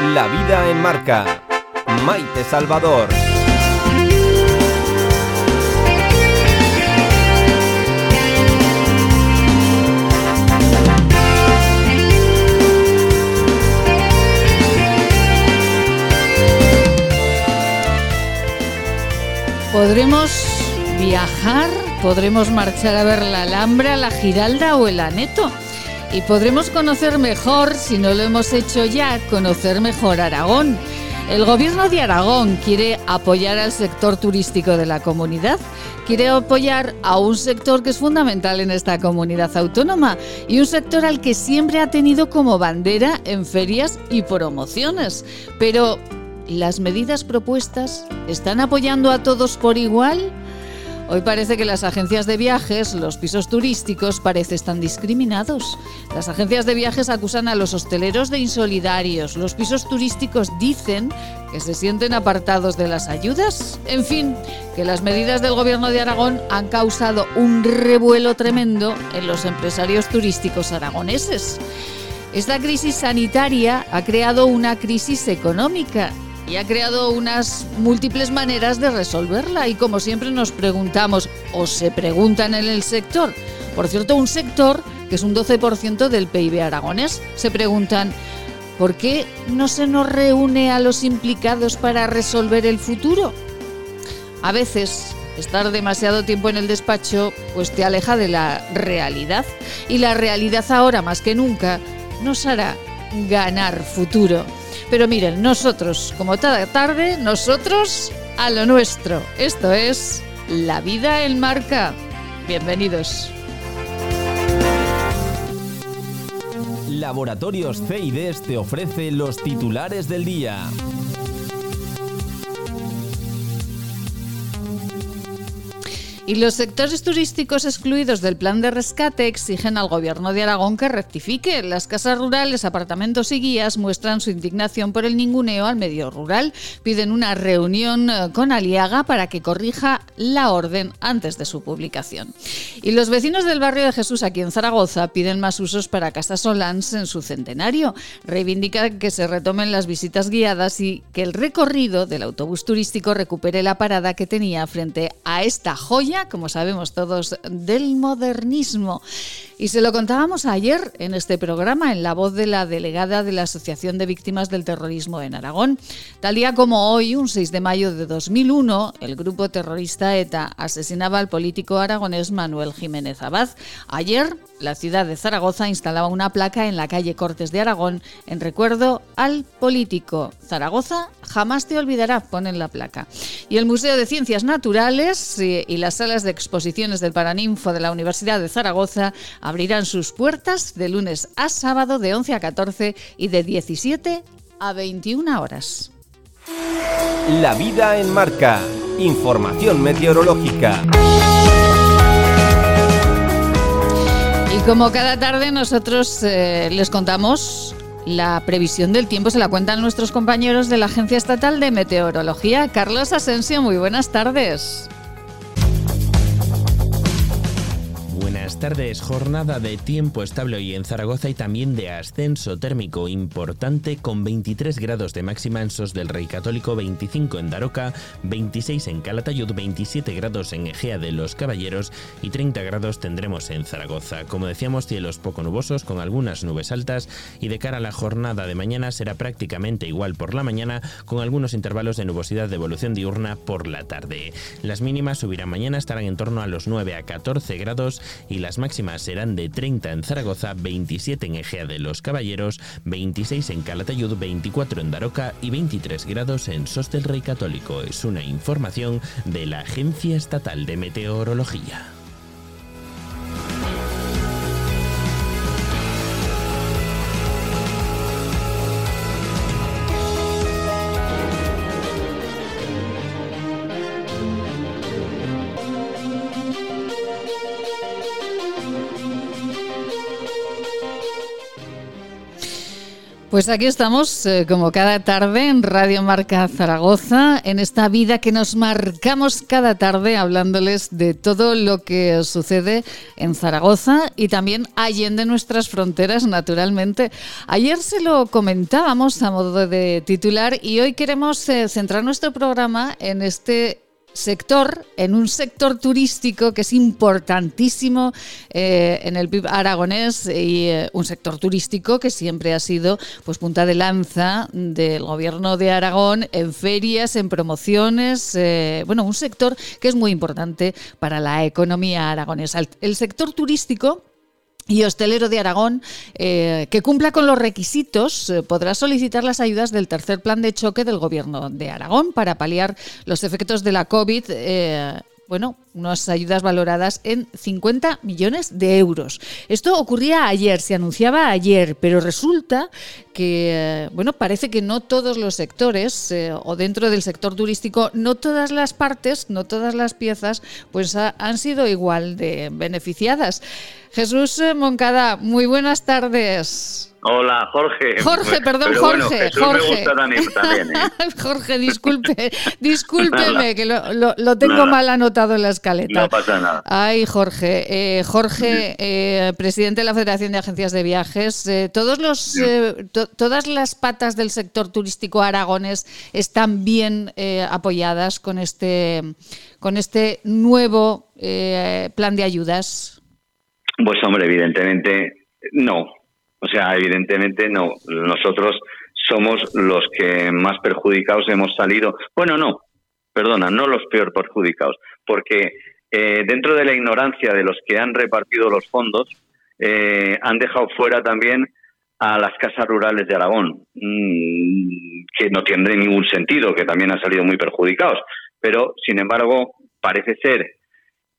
La vida en marca. Maite Salvador. Podremos viajar, podremos marchar a ver la Alhambra, la Giralda o el Aneto. Y podremos conocer mejor, si no lo hemos hecho ya, conocer mejor Aragón. El gobierno de Aragón quiere apoyar al sector turístico de la comunidad, quiere apoyar a un sector que es fundamental en esta comunidad autónoma y un sector al que siempre ha tenido como bandera en ferias y promociones. Pero, ¿las medidas propuestas están apoyando a todos por igual? Hoy parece que las agencias de viajes, los pisos turísticos, parece están discriminados. Las agencias de viajes acusan a los hosteleros de insolidarios. Los pisos turísticos dicen que se sienten apartados de las ayudas. En fin, que las medidas del gobierno de Aragón han causado un revuelo tremendo en los empresarios turísticos aragoneses. Esta crisis sanitaria ha creado una crisis económica y ha creado unas múltiples maneras de resolverla y como siempre nos preguntamos o se preguntan en el sector, por cierto un sector que es un 12% del PIB aragonés, se preguntan ¿por qué no se nos reúne a los implicados para resolver el futuro? A veces estar demasiado tiempo en el despacho pues te aleja de la realidad y la realidad ahora más que nunca nos hará ganar futuro. Pero miren, nosotros, como cada tarde, nosotros a lo nuestro. Esto es La vida en marca. Bienvenidos. Laboratorios CIDES te ofrece los titulares del día. Y los sectores turísticos excluidos del plan de rescate exigen al gobierno de Aragón que rectifique. Las casas rurales, apartamentos y guías muestran su indignación por el ninguneo al medio rural. Piden una reunión eh, con Aliaga para que corrija la orden antes de su publicación. Y los vecinos del barrio de Jesús aquí en Zaragoza piden más usos para Casas Solans en su centenario. Reivindican que se retomen las visitas guiadas y que el recorrido del autobús turístico recupere la parada que tenía frente a esta joya como sabemos todos, del modernismo. Y se lo contábamos ayer en este programa, en la voz de la delegada de la Asociación de Víctimas del Terrorismo en Aragón. Tal día como hoy, un 6 de mayo de 2001, el grupo terrorista ETA asesinaba al político aragonés Manuel Jiménez Abad. Ayer, la ciudad de Zaragoza instalaba una placa en la calle Cortes de Aragón en recuerdo al político. Zaragoza jamás te olvidará, ponen la placa. Y el Museo de Ciencias Naturales y las salas de exposiciones del Paraninfo de la Universidad de Zaragoza abrirán sus puertas de lunes a sábado de 11 a 14 y de 17 a 21 horas. La vida en marca. Información meteorológica. Y como cada tarde nosotros eh, les contamos la previsión del tiempo, se la cuentan nuestros compañeros de la Agencia Estatal de Meteorología. Carlos Asensio, muy buenas tardes. Buenas tardes, jornada de tiempo estable hoy en Zaragoza y también de ascenso térmico importante con 23 grados de máxima en Sos del Rey Católico, 25 en Daroca, 26 en Calatayud, 27 grados en Egea de los Caballeros y 30 grados tendremos en Zaragoza. Como decíamos, cielos poco nubosos con algunas nubes altas y de cara a la jornada de mañana será prácticamente igual por la mañana con algunos intervalos de nubosidad de evolución diurna por la tarde. Las mínimas subirán mañana, estarán en torno a los 9 a 14 grados y las máximas serán de 30 en Zaragoza, 27 en Egea de los Caballeros, 26 en Calatayud, 24 en Daroca y 23 grados en Sos del Rey Católico. Es una información de la Agencia Estatal de Meteorología. Pues aquí estamos, eh, como cada tarde, en Radio Marca Zaragoza, en esta vida que nos marcamos cada tarde, hablándoles de todo lo que sucede en Zaragoza y también allende nuestras fronteras, naturalmente. Ayer se lo comentábamos a modo de titular y hoy queremos eh, centrar nuestro programa en este sector, en un sector turístico que es importantísimo eh, en el PIB aragonés y eh, un sector turístico que siempre ha sido pues punta de lanza del gobierno de Aragón en ferias, en promociones, eh, bueno, un sector que es muy importante para la economía aragonesa. el sector turístico y hostelero de Aragón, eh, que cumpla con los requisitos, eh, podrá solicitar las ayudas del tercer plan de choque del Gobierno de Aragón para paliar los efectos de la COVID. Eh, bueno, unas ayudas valoradas en 50 millones de euros. Esto ocurría ayer, se anunciaba ayer, pero resulta que, bueno, parece que no todos los sectores, o dentro del sector turístico, no todas las partes, no todas las piezas, pues han sido igual de beneficiadas. Jesús Moncada, muy buenas tardes. Hola, Jorge. Jorge, perdón, Jorge. Jorge. también, ¿eh? Jorge, disculpe, discúlpeme, que lo, tengo mal anotado en la escaleta. No pasa nada. Ay, Jorge. Eh, Jorge, eh, presidente de la Federación de Agencias de Viajes. todos los, todas las patas del sector turístico aragones están bien apoyadas con este, con este nuevo plan de ayudas. Pues hombre, evidentemente no. O sea, evidentemente no. Nosotros somos los que más perjudicados hemos salido. Bueno, no, perdona, no los peor perjudicados, porque eh, dentro de la ignorancia de los que han repartido los fondos, eh, han dejado fuera también a las casas rurales de Aragón, mm, que no tiene ningún sentido, que también han salido muy perjudicados. Pero, sin embargo, parece ser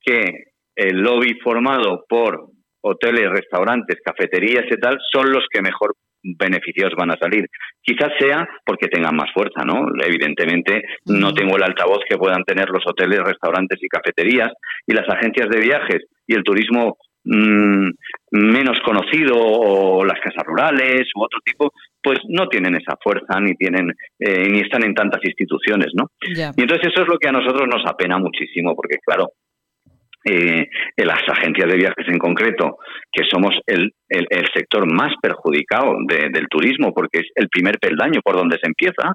que el lobby formado por hoteles, restaurantes, cafeterías y tal son los que mejor beneficiados van a salir. Quizás sea porque tengan más fuerza, ¿no? Evidentemente no tengo el altavoz que puedan tener los hoteles, restaurantes y cafeterías y las agencias de viajes y el turismo mm, menos conocido o las casas rurales u otro tipo, pues no tienen esa fuerza ni tienen eh, ni están en tantas instituciones, ¿no? Y entonces eso es lo que a nosotros nos apena muchísimo porque claro, eh, las agencias de viajes en concreto, que somos el, el, sector más perjudicado del turismo, porque es el primer peldaño por donde se empieza,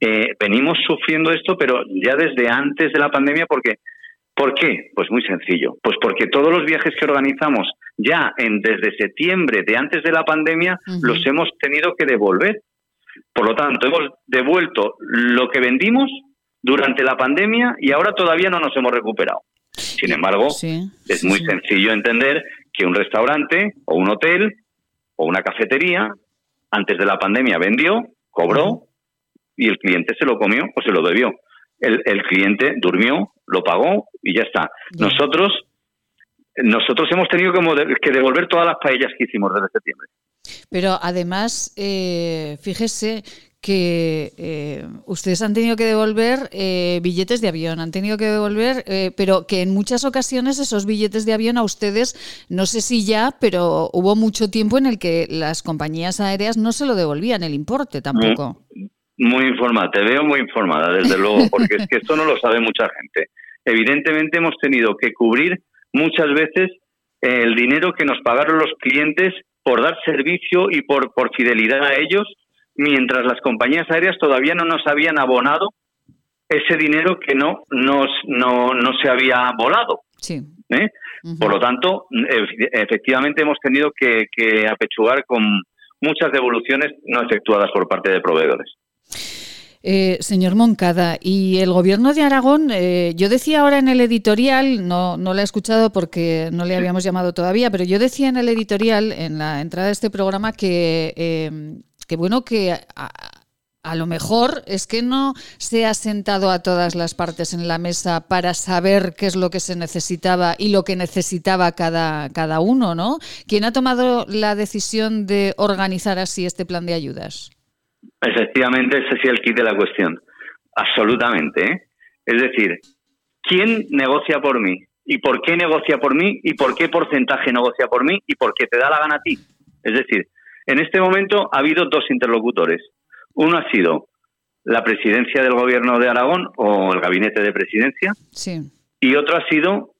eh, venimos sufriendo esto, pero ya desde antes de la pandemia, porque ¿por qué? Pues muy sencillo, pues porque todos los viajes que organizamos ya en desde septiembre de antes de la pandemia los hemos tenido que devolver. Por lo tanto, hemos devuelto lo que vendimos durante la pandemia y ahora todavía no nos hemos recuperado. Sin embargo, es muy sencillo entender que un restaurante o un hotel o una cafetería antes de la pandemia vendió, cobró y el cliente se lo comió o se lo debió. El, cliente durmió, lo pagó y ya está. Nosotros nosotros hemos tenido que devolver todas las paellas que hicimos desde septiembre. Pero además, eh, fíjese que eh, ustedes han tenido que devolver eh, billetes de avión, han tenido que devolver, eh, pero que en muchas ocasiones esos billetes de avión a ustedes, no sé si ya, pero hubo mucho tiempo en el que las compañías aéreas no se lo devolvían el importe tampoco. Muy, informada, te veo muy informada, desde luego, porque es que esto no lo sabe mucha gente. Evidentemente hemos tenido que cubrir muchas veces el dinero que nos pagaron los clientes por dar servicio y por, por fidelidad a ellos mientras las compañías aéreas todavía no nos habían abonado ese dinero que no nos no, se había volado. Sí. ¿eh? Por lo tanto, efectivamente hemos tenido que, apechugar con muchas devoluciones no efectuadas por parte de proveedores. Eh, señor Moncada, y el gobierno de Aragón, eh, yo decía ahora en el editorial, no, no lo he escuchado porque no le habíamos llamado todavía, pero yo decía en el editorial, en la entrada de este programa, que que bueno, que a, lo mejor es que no se ha sentado a todas las partes en la mesa para saber qué es lo que se necesitaba y lo que necesitaba cada, cada uno, ¿no? ¿Quién ha tomado la decisión de organizar así este plan de ayudas? Efectivamente, ese es el kit de la cuestión. Absolutamente. ¿eh? Es decir, ¿quién negocia por mí? ¿Y por qué negocia por mí? ¿Y por qué porcentaje negocia por mí? ¿Y por qué te da la gana a ti? Es decir, En este momento ha habido dos interlocutores. Uno ha sido la presidencia del gobierno de Aragón o el gabinete de presidencia. Sí. Y otro ha sido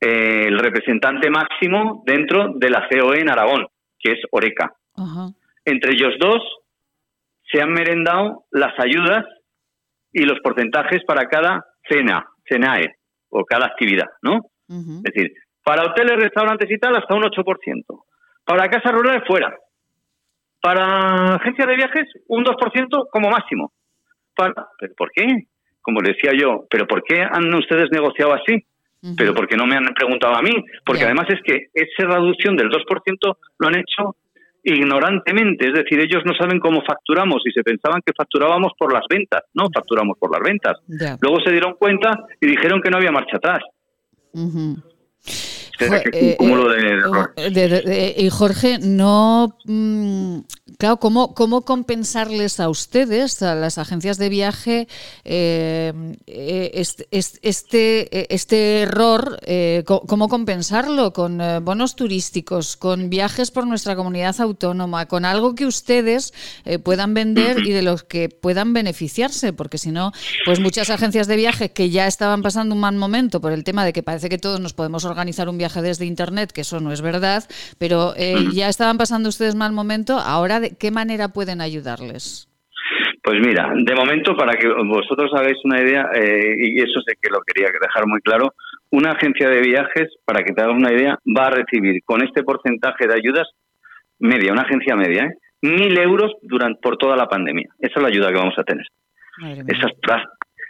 eh, el representante máximo dentro de la COE en Aragón, que es Oreca. Entre ellos dos se han merendado las ayudas y los porcentajes para cada cena, cenae, o cada actividad, ¿no? Es decir, para hoteles, restaurantes y tal, hasta un 8%. Para casas rurales, fuera. Para agencias de viajes, un 2% como máximo. Para, ¿Pero por qué? Como le decía yo, ¿pero por qué han ustedes negociado así? Pero porque no me han preguntado a mí, porque además es que esa reducción del 2% lo han hecho ignorantemente, es decir, ellos no saben cómo facturamos y se pensaban que facturábamos por las ventas, no facturamos por las ventas. Luego se dieron cuenta y dijeron que no había marcha atrás. Y Jorge, no. Mm, claro, ¿cómo, ¿cómo compensarles a ustedes, a las agencias de viaje, eh, eh, este, este, este, error? Eh, ¿Cómo compensarlo? ¿Con bonos turísticos, con viajes por nuestra comunidad autónoma, con algo que ustedes puedan vender y de los que puedan beneficiarse? Porque si no, pues muchas agencias de viaje que ya estaban pasando un mal momento por el tema de que parece que todos nos podemos organizar un viaje desde Internet, que eso no es verdad, pero eh, ya estaban pasando ustedes mal momento. Ahora, ¿de qué manera pueden ayudarles? Pues mira, de momento, para que vosotros hagáis una idea, eh, y eso sé que lo quería dejar muy claro, una agencia de viajes, para que te hagas una idea, va a recibir con este porcentaje de ayudas media, una agencia media, ¿eh? mil euros durante, por toda la pandemia. Esa es la ayuda que vamos a tener. Esas,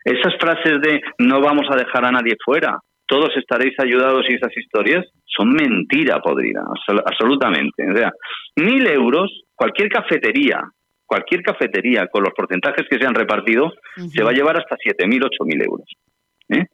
esas frases de no vamos a dejar a nadie fuera, todos estaréis ayudados y esas historias son mentira podrida, absolutamente. O sea, mil euros, cualquier cafetería, cualquier cafetería con los porcentajes que se han repartido, se va a llevar hasta 7.000, 8.000 euros. ¿eh?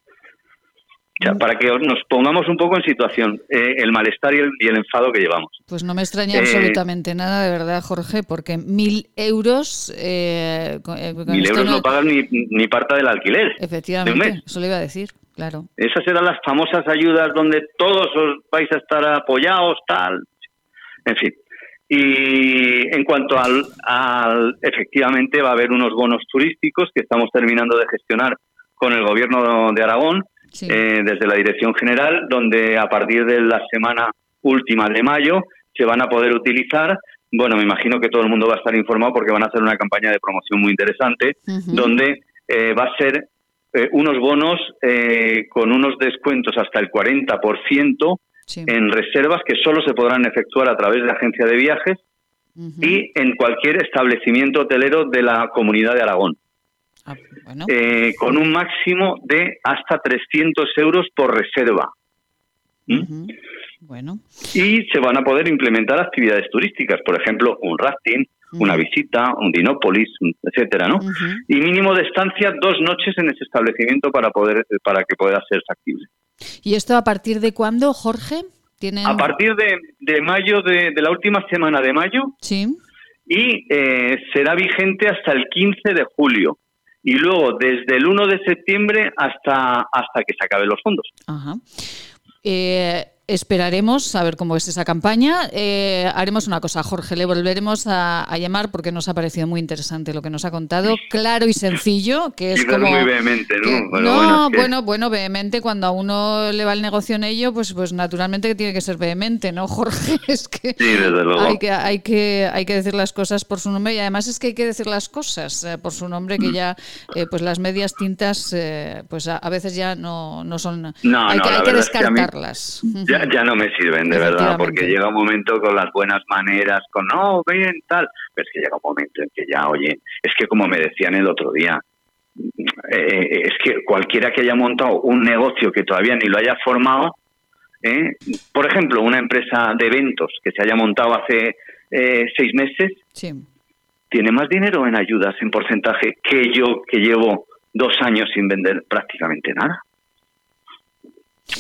O sea, para que nos pongamos un poco en situación, eh, el malestar y el, enfado que llevamos. Pues no me extraña eh, absolutamente nada, de verdad, Jorge, porque mil euros... mil euros no, pagan ni, ni parte del alquiler. Efectivamente, eso le iba a decir. Claro. Esas eran las famosas ayudas donde todos os vais a estar apoyados, tal. En fin. Y en cuanto al, efectivamente va a haber unos bonos turísticos que estamos terminando de gestionar con el gobierno de Aragón eh, desde la Dirección General, donde a partir de la semana última de mayo se van a poder utilizar. Bueno, me imagino que todo el mundo va a estar informado porque van a hacer una campaña de promoción muy interesante, donde eh, va a ser eh, unos bonos eh, con unos descuentos hasta el 40% en reservas que solo se podrán efectuar a través de agencia de viajes y en cualquier establecimiento hotelero de la comunidad de Aragón. Ah, eh, con un máximo de hasta 300 euros por reserva. ¿Mm? Bueno. Y se van a poder implementar actividades turísticas, por ejemplo, un rafting, una visita, un dinópolis, etcétera, ¿no? Y mínimo de estancia dos noches en ese establecimiento para poder para que pueda ser factible. ¿Y esto a partir de cuándo, Jorge? A partir de, mayo, de, la última semana de mayo. Sí. Y eh, será vigente hasta el 15 de julio. Y luego desde el 1 de septiembre hasta, hasta que se acaben los fondos. Ajá. Eh, Esperaremos a ver cómo es esa campaña. Eh, haremos una cosa, Jorge, le volveremos a, llamar porque nos ha parecido muy interesante lo que nos ha contado, claro y sencillo, que es como... muy vehemente, ¿no? no, bueno, bueno, vehemente, cuando a uno le va el negocio en ello, pues, pues naturalmente que tiene que ser vehemente, ¿no, Jorge? Es que, sí, desde luego. Hay que, hay, que, hay que decir las cosas por su nombre y además es que hay que decir las cosas eh, por su nombre, que ya eh, pues las medias tintas pues a, veces ya no, no son... No, hay, que, hay que descartarlas ya, no me sirven, de verdad, porque llega un momento con las buenas maneras, con no, bien, tal, pero es que llega un momento en que ya, oye, es que como me decían el otro día, eh, es que cualquiera que haya montado un negocio que todavía ni lo haya formado, ¿eh? por ejemplo, una empresa de eventos que se haya montado hace eh, seis meses, tiene más dinero en ayudas en porcentaje que yo que llevo dos años sin vender prácticamente nada.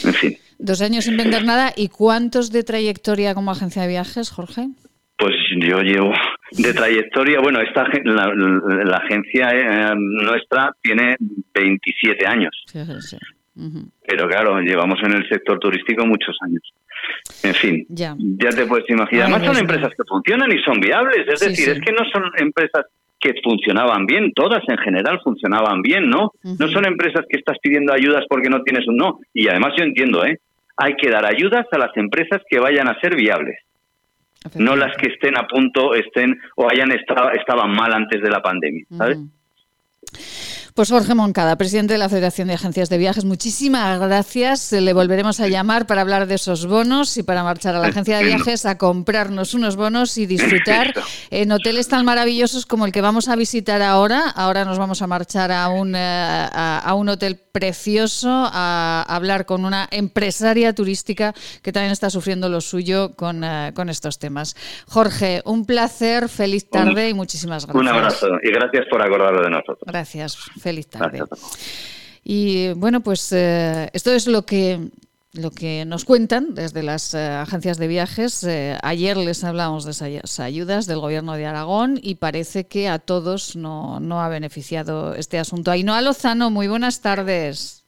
En fin. Dos años sin vender nada. ¿Y cuántos de trayectoria como agencia de viajes, Jorge? Pues yo llevo de trayectoria, bueno, esta la, agencia eh, nuestra tiene 27 años. Pero claro, llevamos en el sector turístico muchos años. en fin, ya, te puedes imaginar. Además son empresas que funcionan y son viables, es decir, es que no son empresas que funcionaban bien, todas en general funcionaban bien, ¿no? No son empresas que estás pidiendo ayudas porque no tienes un no. Y además yo entiendo, ¿eh? Hay que dar ayudas a las empresas que vayan a ser viables no las que estén a punto, estén o hayan estado estaban mal antes de la pandemia, ¿sabes? Pues Jorge Moncada, presidente de la Federación de Agencias de Viajes, muchísimas gracias. Le volveremos a llamar para hablar de esos bonos y para marchar a la agencia de viajes a comprarnos unos bonos y disfrutar en hoteles tan maravillosos como el que vamos a visitar ahora. Ahora nos vamos a marchar a un, eh, a, un hotel precioso a hablar con una empresaria turística que también está sufriendo lo suyo con, eh, con estos temas. Jorge, un placer, feliz tarde y muchísimas gracias. Un abrazo y gracias por acordarlo de nosotros. Gracias. Feliz tarde. Y bueno, pues eh, esto es lo que lo que nos cuentan desde las eh, agencias de viajes. Eh, ayer les hablamos de esas ayudas del Gobierno de Aragón y parece que a todos no, no ha beneficiado este asunto. Ainhoa Lozano, muy buenas tardes.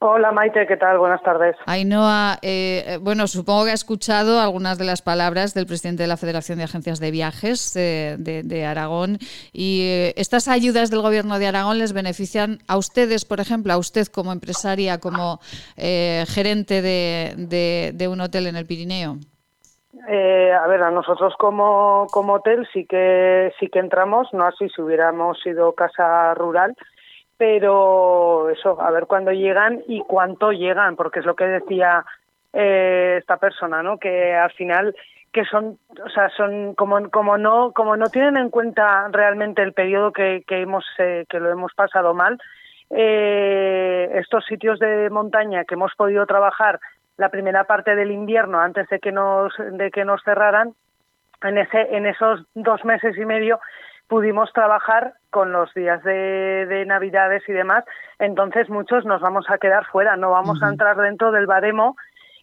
Hola Maite, ¿qué tal? Buenas tardes. Ainhoa, eh, eh, bueno, supongo que ha escuchado algunas de las palabras del presidente de la Federación de Agencias de Viajes eh, de, Aragón y estas ayudas del gobierno de Aragón les benefician a ustedes, por ejemplo, a usted como empresaria, como gerente de, un hotel en el Pirineo. a ver, a nosotros como, como hotel sí que sí que entramos, no así si hubiéramos sido casa rural, pero eso, a ver cuándo llegan y cuánto llegan, porque es lo que decía eh, esta persona, ¿no? Que al final que son, o sea, son como como no como no tienen en cuenta realmente el periodo que, que hemos eh, que lo hemos pasado mal, eh, estos sitios de montaña que hemos podido trabajar la primera parte del invierno antes de que nos de que nos cerraran en ese en esos dos meses y medio pudimos trabajar con los días de, Navidades y demás, entonces muchos nos vamos a quedar fuera, no vamos a entrar dentro del baremo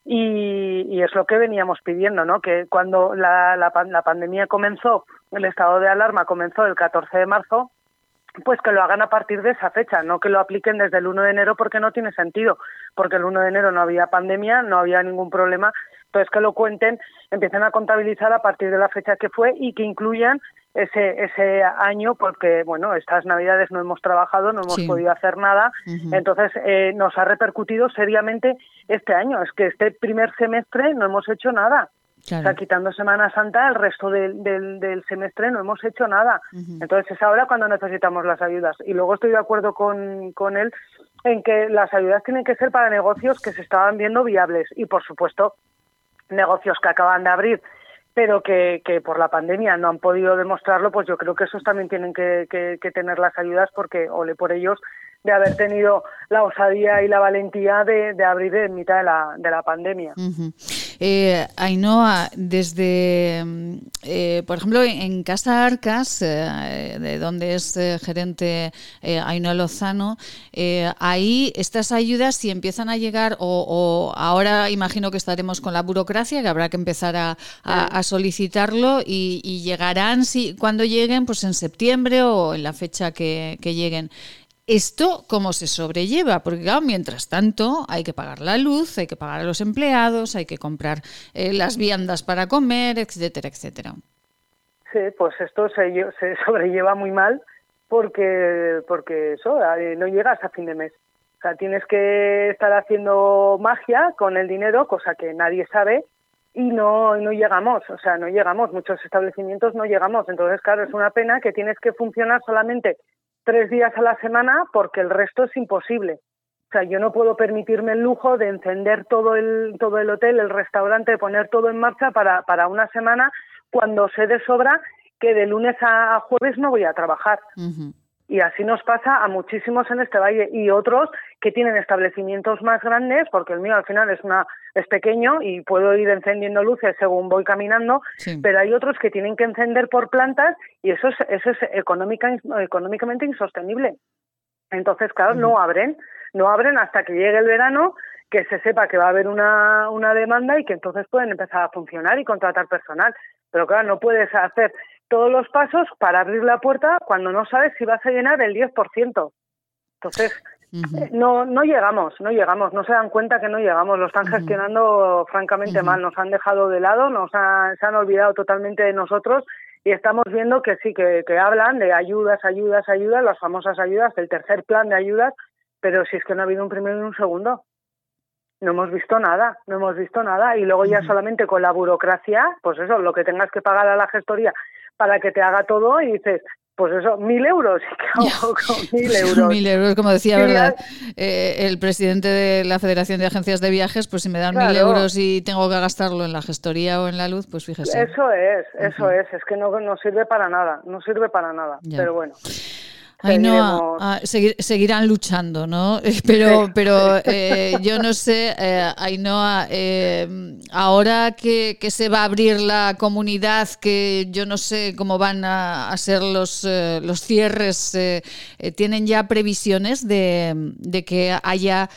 y, es lo que veníamos pidiendo, ¿no? Que cuando la, la, la pandemia comenzó, el estado de alarma comenzó el 14 de marzo, pues que lo hagan a partir de esa fecha, no que lo apliquen desde el 1 de enero porque no tiene sentido, porque el 1 de enero no había pandemia, no había ningún problema, entonces que lo cuenten, empiecen a contabilizar a partir de la fecha que fue y que incluyan ese, ese año porque, bueno, estas navidades no hemos trabajado, no hemos podido hacer nada, entonces eh, nos ha repercutido seriamente este año. Es que este primer semestre no hemos hecho nada. O sea, quitando Semana Santa, el resto del, del, semestre no hemos hecho nada. Entonces es ahora cuando necesitamos las ayudas. Y luego estoy de acuerdo con, con él en que las ayudas tienen que ser para negocios que se estaban viendo viables. Y por supuesto, negocios que acaban de abrir pero que, que por la pandemia no han podido demostrarlo, pues yo creo que esos también tienen que, que, tener las ayudas porque ole por ellos de haber tenido la osadía y la valentía de, de abrir en mitad de la, de la pandemia. Eh, Ainhoa, desde, mm, eh, por ejemplo, en Casa Arcas, eh, de donde es gerente Ainhoa Lozano, ahí estas ayudas si empiezan a llegar, o, ahora imagino que estaremos con la burocracia, que habrá que empezar a, solicitarlo y, llegarán, si, cuando lleguen, pues en septiembre o en la fecha que lleguen. ¿Esto cómo se sobrelleva? Porque claro, mientras tanto hay que pagar la luz, hay que pagar a los empleados, hay que comprar eh, las viandas para comer, etcétera, etcétera. Sí, pues esto se, se sobrelleva muy mal porque, porque eso, eh, no llegas a fin de mes. O sea, tienes que estar haciendo magia con el dinero, cosa que nadie sabe, y no, no llegamos, o sea, no llegamos, muchos establecimientos no llegamos. Entonces, claro, es una pena que tienes que funcionar solamente tres días a la semana porque el resto es imposible. O sea, yo no puedo permitirme el lujo de encender todo el, todo el hotel, el restaurante, poner todo en marcha para, para una semana cuando sé de sobra que de lunes a jueves no voy a trabajar. Y así nos pasa a muchísimos en este valle y otros que tienen establecimientos más grandes, porque el mío al final es una es pequeño y puedo ir encendiendo luces según voy caminando, pero hay otros que tienen que encender por plantas y eso es eso es económica, económicamente insostenible. Entonces, claro, no abren, no abren hasta que llegue el verano, que se sepa que va a haber una, una demanda y que entonces pueden empezar a funcionar y contratar personal. Pero claro, no puedes hacer todos los pasos para abrir la puerta cuando no sabes si vas a llenar el 10%. Entonces, no, no llegamos, no llegamos, no se dan cuenta que no llegamos, lo están gestionando francamente mal, nos han dejado de lado, nos han, se han olvidado totalmente de nosotros y estamos viendo que sí, que, que hablan de ayudas, ayudas, ayudas, las famosas ayudas, el tercer plan de ayudas, pero si es que no ha habido un primero y un segundo. No hemos visto nada, no hemos visto nada. Y luego ya solamente con la burocracia, pues eso, lo que tengas que pagar a la gestoría para que te haga todo y dices, pues eso, mil euros. mil euros. mil euros, como decía, ¿verdad? Eh, el presidente de la Federación de Agencias de Viajes, pues si me dan mil euros y tengo que gastarlo en la gestoría o en la luz, pues fíjese. Eso es, eso es, es que no, no sirve para nada, no sirve para nada, pero bueno. Ainhoa, ah, seguirán luchando, ¿no? Pero, pero eh, yo no sé, eh, Ainhoa, eh, ahora que, se va a abrir la comunidad, que yo no sé cómo van a, ser los, eh, los cierres, ¿tienen ya previsiones de, de que haya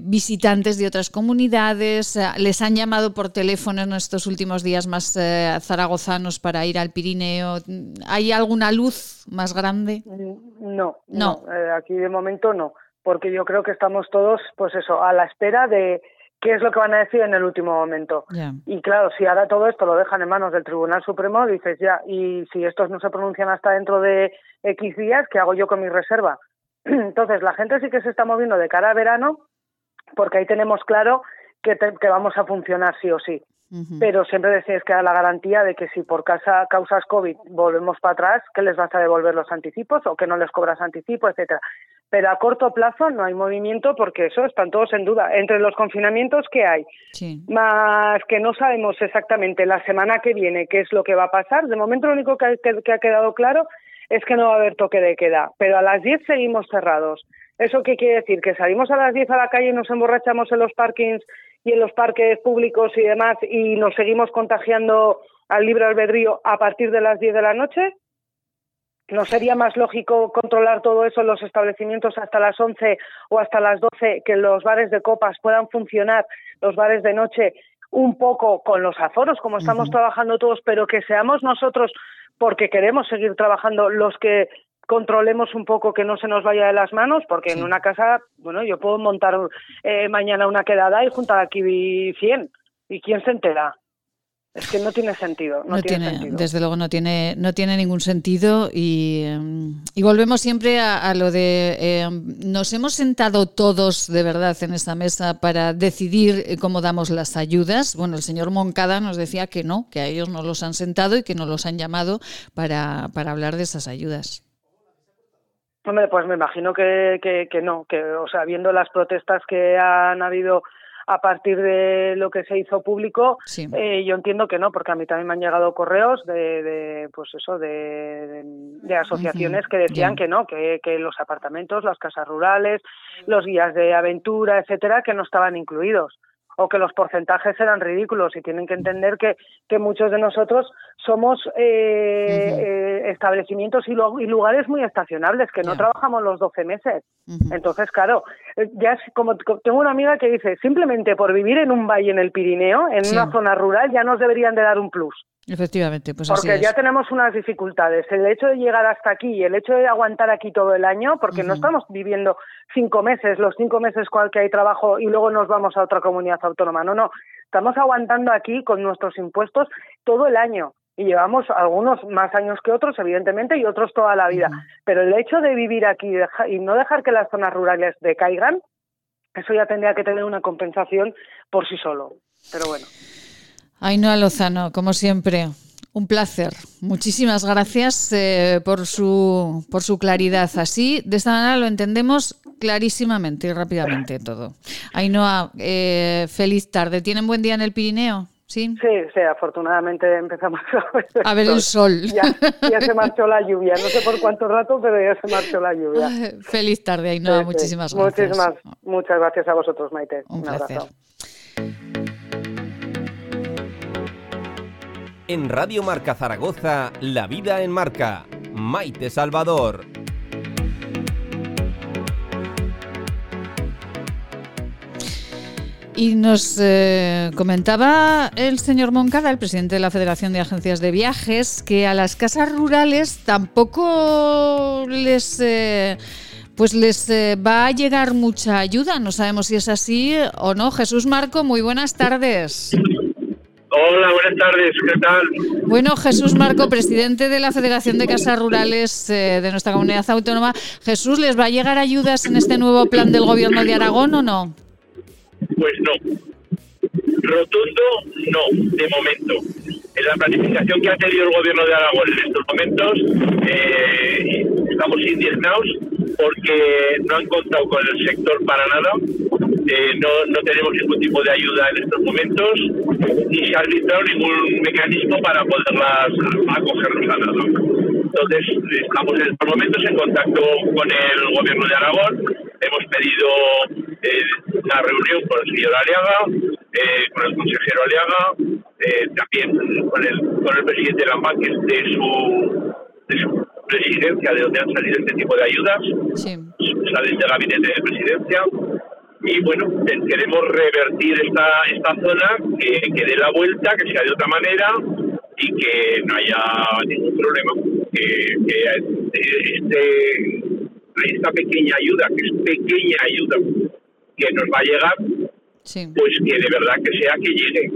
visitantes de otras comunidades? ¿Les han llamado por teléfono en estos últimos días más zaragozanos para ir al Pirineo? ¿Hay alguna luz más grande? Mm, no, no, eh, aquí de momento no, porque yo creo que estamos todos, pues eso, a la espera de qué es lo que van a decir en el último momento. Y claro, si ahora todo esto lo dejan en manos del Tribunal Supremo, dices ya, y si estos no se pronuncian hasta dentro de X días, ¿qué hago yo con mi reserva? Entonces, la gente sí que se está moviendo de cara a verano, porque ahí tenemos claro que, que vamos a funcionar sí o sí pero siempre decís que da la garantía de que si por casa, causas COVID volvemos para atrás, que les vas a devolver los anticipos o que no les cobras anticipo, etcétera. Pero a corto plazo no hay movimiento porque eso están todos en duda. Entre los confinamientos que hay, más que no sabemos exactamente la semana que viene qué es lo que va a pasar, de momento lo único que, que ha quedado claro es que no va a haber toque de queda, pero a las 10 seguimos cerrados. ¿Eso qué quiere decir? ¿Que salimos a las 10 a la calle y nos emborrachamos en los parkings y en los parques públicos y demás y nos seguimos contagiando al libre albedrío a partir de las 10 de la noche? ¿No sería más lógico controlar todo eso en los establecimientos hasta las 11 o hasta las 12, que los bares de copas puedan funcionar, los bares de noche, un poco con los aforos, como estamos trabajando todos, pero que seamos nosotros, porque queremos seguir trabajando, los que controlemos un poco que no se nos vaya de las manos, porque en una casa, bueno, yo puedo montar eh, mañana una quedada y juntar aquí 100. ¿Y quién se entera? Es que no tiene sentido. No, tiene, desde luego no tiene, no tiene ningún sentido y, em, y volvemos siempre a, lo de em, nos hemos sentado todos de verdad en esta mesa para decidir eh, cómo damos las ayudas. Bueno, el señor Moncada nos decía que no, que a ellos no los han sentado y que no los han llamado para, para hablar de esas ayudas. Hombre, pues me imagino que, que, no, que, o sea, viendo las protestas que han habido a partir de lo que se hizo público, eh, yo entiendo que no, porque a mí también me han llegado correos de, de pues eso, de, de, asociaciones que decían que no, que, que los apartamentos, las casas rurales, los guías de aventura, etcétera, que no estaban incluidos o que los porcentajes eran ridículos y tienen que entender que, que muchos de nosotros somos eh, eh, establecimientos y, lugares muy estacionables, que no trabajamos los 12 meses. Entonces, claro, eh, ya es como tengo una amiga que dice, simplemente por vivir en un valle en el Pirineo, en una zona rural, ya nos deberían de dar un plus. Efectivamente, pues porque ya tenemos unas dificultades. El hecho de llegar hasta aquí y el hecho de aguantar aquí todo el año, porque no estamos viviendo cinco meses, los cinco meses con que hay trabajo y luego nos vamos a otra comunidad autónoma. No, no. Estamos aguantando aquí con nuestros impuestos todo el año y llevamos algunos más años que otros, evidentemente, y otros toda la vida. Pero el hecho de vivir aquí y no dejar que las zonas rurales decaigan, eso ya tendría que tener una compensación por sí solo. Pero bueno. Ainhoa Lozano, como siempre, un placer. Muchísimas gracias eh, por, su, por su claridad. Así, de esta manera lo entendemos clarísimamente y rápidamente todo. Ainhoa, eh, feliz tarde. ¿Tienen buen día en el Pirineo? ¿Sí? Sí, afortunadamente empezamos a ver, el sol. Ya, ya, se marchó la lluvia, no sé por cuánto rato, pero ya se marchó la lluvia. Feliz tarde, Ainhoa, muchísimas gracias. Muchísimas, muchas gracias a vosotros, Maite. Un, abrazo. En Radio Marca Zaragoza, La Vida en Marca. Maite Salvador. Y nos eh, comentaba el señor Moncada, el presidente de la Federación de Agencias de Viajes, que a las casas rurales tampoco les... Eh, pues les eh, va a llegar mucha ayuda. No sabemos si es así o no. Jesús Marco, muy buenas tardes. Hola, buenas tardes, ¿qué tal? Bueno, Jesús Marco, presidente de la Federación de Casas Rurales eh, de nuestra comunidad autónoma. Jesús, ¿les va a llegar ayudas en este nuevo plan del gobierno de Aragón o no? Pues no. Rotundo, no, de momento. La planificación que ha tenido el gobierno de Aragón en estos momentos, eh, estamos indignados porque no han contado con el sector para nada eh, no, no tenemos ningún tipo de ayuda en estos momentos ni se ha arbitrado ningún mecanismo para poderlas acogernos a nada. Entonces, estamos en estos momentos en contacto con el gobierno de Aragón. Hemos pedido eh, una reunión con el señor Aliaga, eh, con el consejero Aliaga, también con el, con el presidente de la MAC, de su, de su presidencia, de donde han salido este tipo de ayudas. Sí. Salen del gabinete de presidencia y bueno, queremos revertir esta, esta zona, que, que dé la vuelta, que sea de otra manera y que no haya ningún problema. Que, este, esta pequeña ayuda, que es pequeña ayuda que nos va a llegar, pues que de verdad que sea que llegue,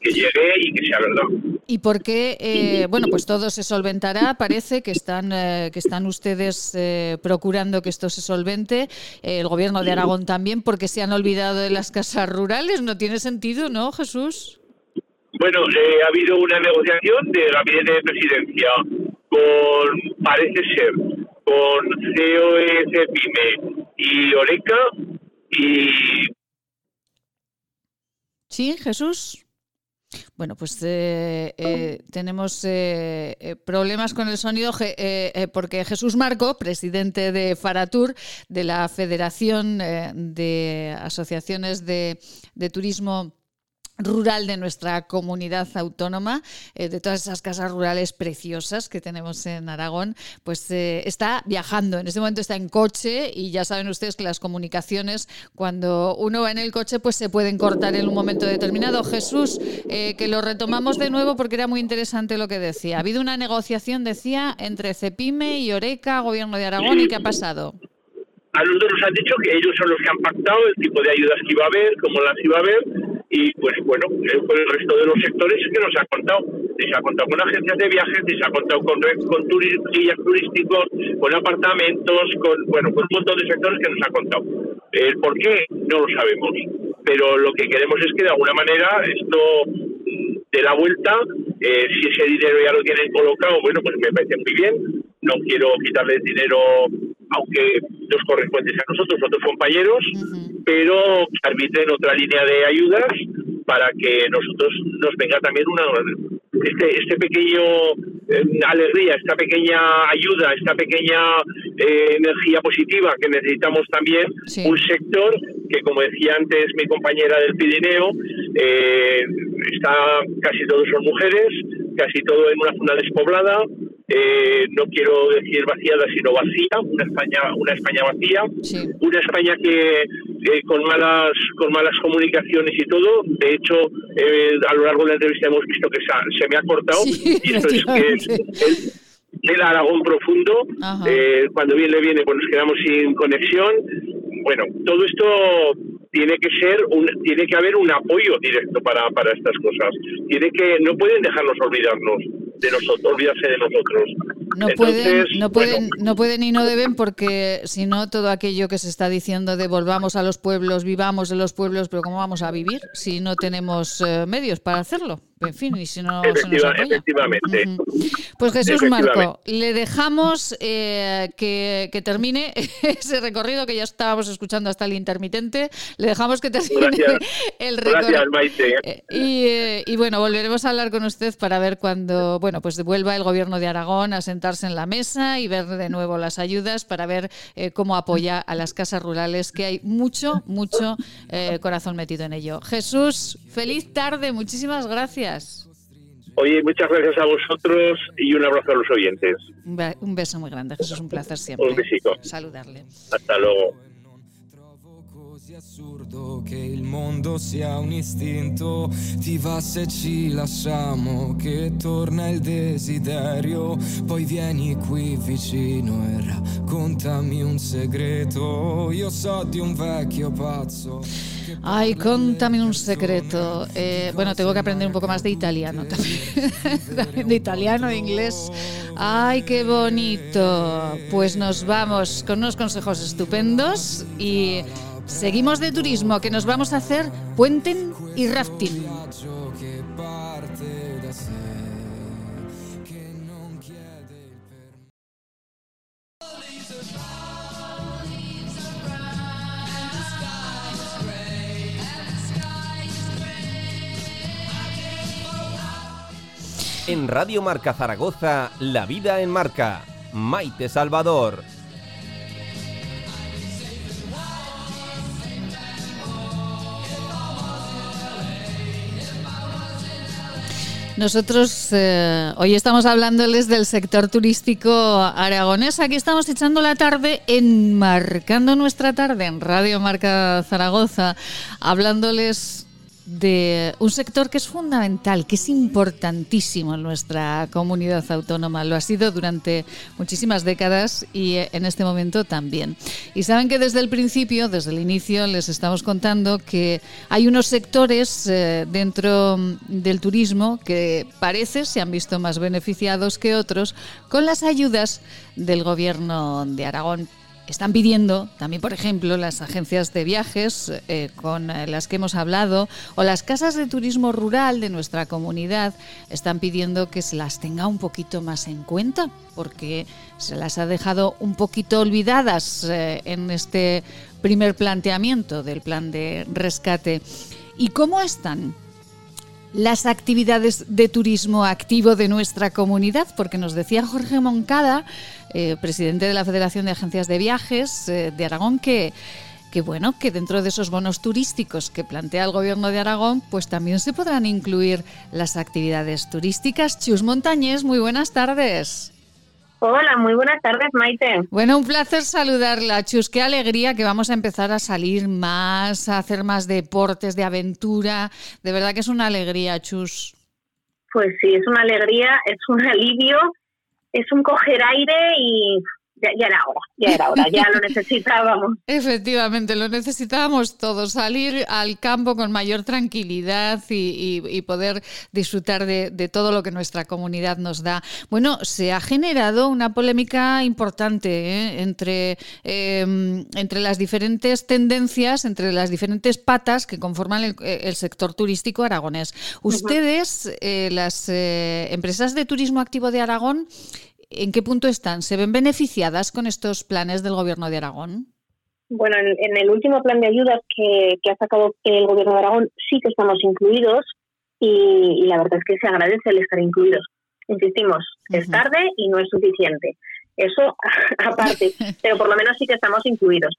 que llegue y que sea verdad. ¿Y por qué? Eh, bueno, pues todo se solventará. Parece que están, eh, que están ustedes eh, procurando que esto se solvente. el gobierno de Aragón también, porque se han olvidado de las casas rurales. No tiene sentido, ¿no, Jesús? Bueno, ha habido una negociación de gabinete de presidencia con, parece ser, con COE, CEPIME y Oreca y... Sí, Jesús. Bueno, pues eh, eh, tenemos eh, problemas con el sonido porque Jesús Marco, presidente de Faratur, de la Federación de Asociaciones de, de Turismo rural de nuestra comunidad autónoma, eh, de todas esas casas rurales preciosas que tenemos en Aragón, pues eh, está viajando. En este momento está en coche y ya saben ustedes que las comunicaciones, cuando uno va en el coche, pues se pueden cortar en un momento determinado. Jesús, eh, que lo retomamos de nuevo porque era muy interesante lo que decía. Ha habido una negociación, decía, entre Cepime y Oreca, Gobierno de Aragón, ¿y qué ha pasado? A nosotros nos han dicho que ellos son los que han pactado el tipo de ayudas que iba a haber, cómo las iba a haber, y pues bueno, eh, con el resto de los sectores que nos ha contado. Se ha contado con agencias de viajes, se ha contado con, con guías turísticos, con apartamentos, con bueno, con un montón de sectores que nos ha contado. El por qué no lo sabemos, pero lo que queremos es que de alguna manera esto de la vuelta, eh, si ese dinero ya lo tienen colocado, bueno, pues me parece muy bien. No quiero quitarle dinero aunque nos corresponde. A nosotros, otros compañeros, pero que arbitren otra línea de ayudas para que nosotros nos venga también una este, este pequeño eh, alegría, esta pequeña ayuda, esta pequeña eh, energía positiva que necesitamos también un sector que, como decía antes mi compañera del Pirineo, eh, está casi todos son mujeres, casi todo en una zona despoblada, eh, no quiero decir vaciada, sino vacía, una España, una España vacía, una España que eh, con malas con malas comunicaciones y todo. De hecho, eh, a lo largo de la entrevista hemos visto que se, me ha cortado y esto es que el, Aragón profundo. cuando viene viene, pues nos quedamos sin conexión. Bueno, todo esto tiene que ser un, tiene que haber un apoyo directo para, para estas cosas. Tiene que no pueden dejarnos olvidarnos de nosotros, olvidarse de nosotros. No pueden, no pueden, no pueden y no deben porque si no todo aquello que se está diciendo de volvamos a los pueblos, vivamos en los pueblos, pero cómo vamos a vivir si no tenemos eh, medios para hacerlo. En fin, y si no Efectivamente. Pues Jesús Marco, le dejamos eh, que, termine ese recorrido que ya estábamos escuchando hasta el intermitente. Le dejamos que termine el recorrido. Maite. Eh, y, bueno, volveremos a hablar con usted para ver cuando bueno, pues vuelva el gobierno de Aragón a sentarse en la mesa y ver de nuevo las ayudas para ver eh, cómo apoya a las casas rurales, que hay mucho, mucho corazón metido en ello. Jesús, feliz tarde, muchísimas gracias. Oye, muchas gracias a vosotros y un abrazo a los oyentes. Un beso muy grande, Jesús, un placer siempre. Un besito. Saludarle. Hasta luego. Sia assurdo che il mondo sia un istinto, ti va se ci lasciamo, che torna il desiderio, poi vieni qui vicino e raccontami un segreto, io so di un vecchio pazzo. Ay, contame un secreto. Eh, bueno, tengo que aprender un poco más de italiano también. de italiano e inglés. Ay, qué bonito. Pues nos vamos con unos consejos estupendos y seguimos de turismo, que nos vamos a hacer puenten y rafting. En Radio Marca Zaragoza, La Vida en Marca. Maite Salvador. Nosotros eh, hoy estamos hablándoles del sector turístico aragonés. Aquí estamos echando la tarde, enmarcando nuestra tarde en Radio Marca Zaragoza, hablándoles de un sector que es fundamental, que es importantísimo en nuestra comunidad autónoma. Lo ha sido durante muchísimas décadas y eh, en este momento también. Y saben que desde el principio, desde el inicio, les estamos contando que hay unos sectores eh, dentro del turismo que parece se han visto más beneficiados que otros con las ayudas del gobierno de Aragón están pidiendo también, por ejemplo, las agencias de viajes eh, con eh, las que hemos hablado o las casas de turismo rural de nuestra comunidad están pidiendo que se las tenga un poquito más en cuenta porque se las ha dejado un poquito olvidadas eh, en este primer planteamiento del plan de rescate. ¿Y cómo están? Las actividades de turismo activo de nuestra comunidad, porque nos decía Jorge Moncada, eh, presidente de la Federación de Agencias de Viajes eh, de Aragón, que, que bueno, que dentro de esos bonos turísticos que plantea el gobierno de Aragón, pues también se podrán incluir las actividades turísticas. Chus Montañés, muy buenas tardes. Hola, muy buenas tardes, Maite. Bueno, un placer saludarla, Chus. Qué alegría que vamos a empezar a salir más, a hacer más deportes de aventura. De verdad que es una alegría, Chus. Pues sí, es una alegría, es un alivio, es un coger aire y ya, era hora, ya era hora, ya lo necesitábamos. Efectivamente, lo necesitábamos todos, salir al campo con mayor tranquilidad y, poder disfrutar de, todo lo que nuestra comunidad nos da. Bueno, se ha generado una polémica importante ¿eh? entre, em, entre las diferentes tendencias, entre las diferentes patas que conforman el, sector turístico aragonés. Ustedes, eh, las eh, empresas de turismo activo de Aragón, ¿En qué punto están? ¿Se ven beneficiadas con estos planes del Gobierno de Aragón? Bueno, en, el último plan de ayudas que, ha sacado el Gobierno de Aragón sí que estamos incluidos y, la verdad es que se agradece el estar incluidos. Insistimos, es tarde y no es suficiente. Eso aparte, pero por lo menos sí que estamos incluidos.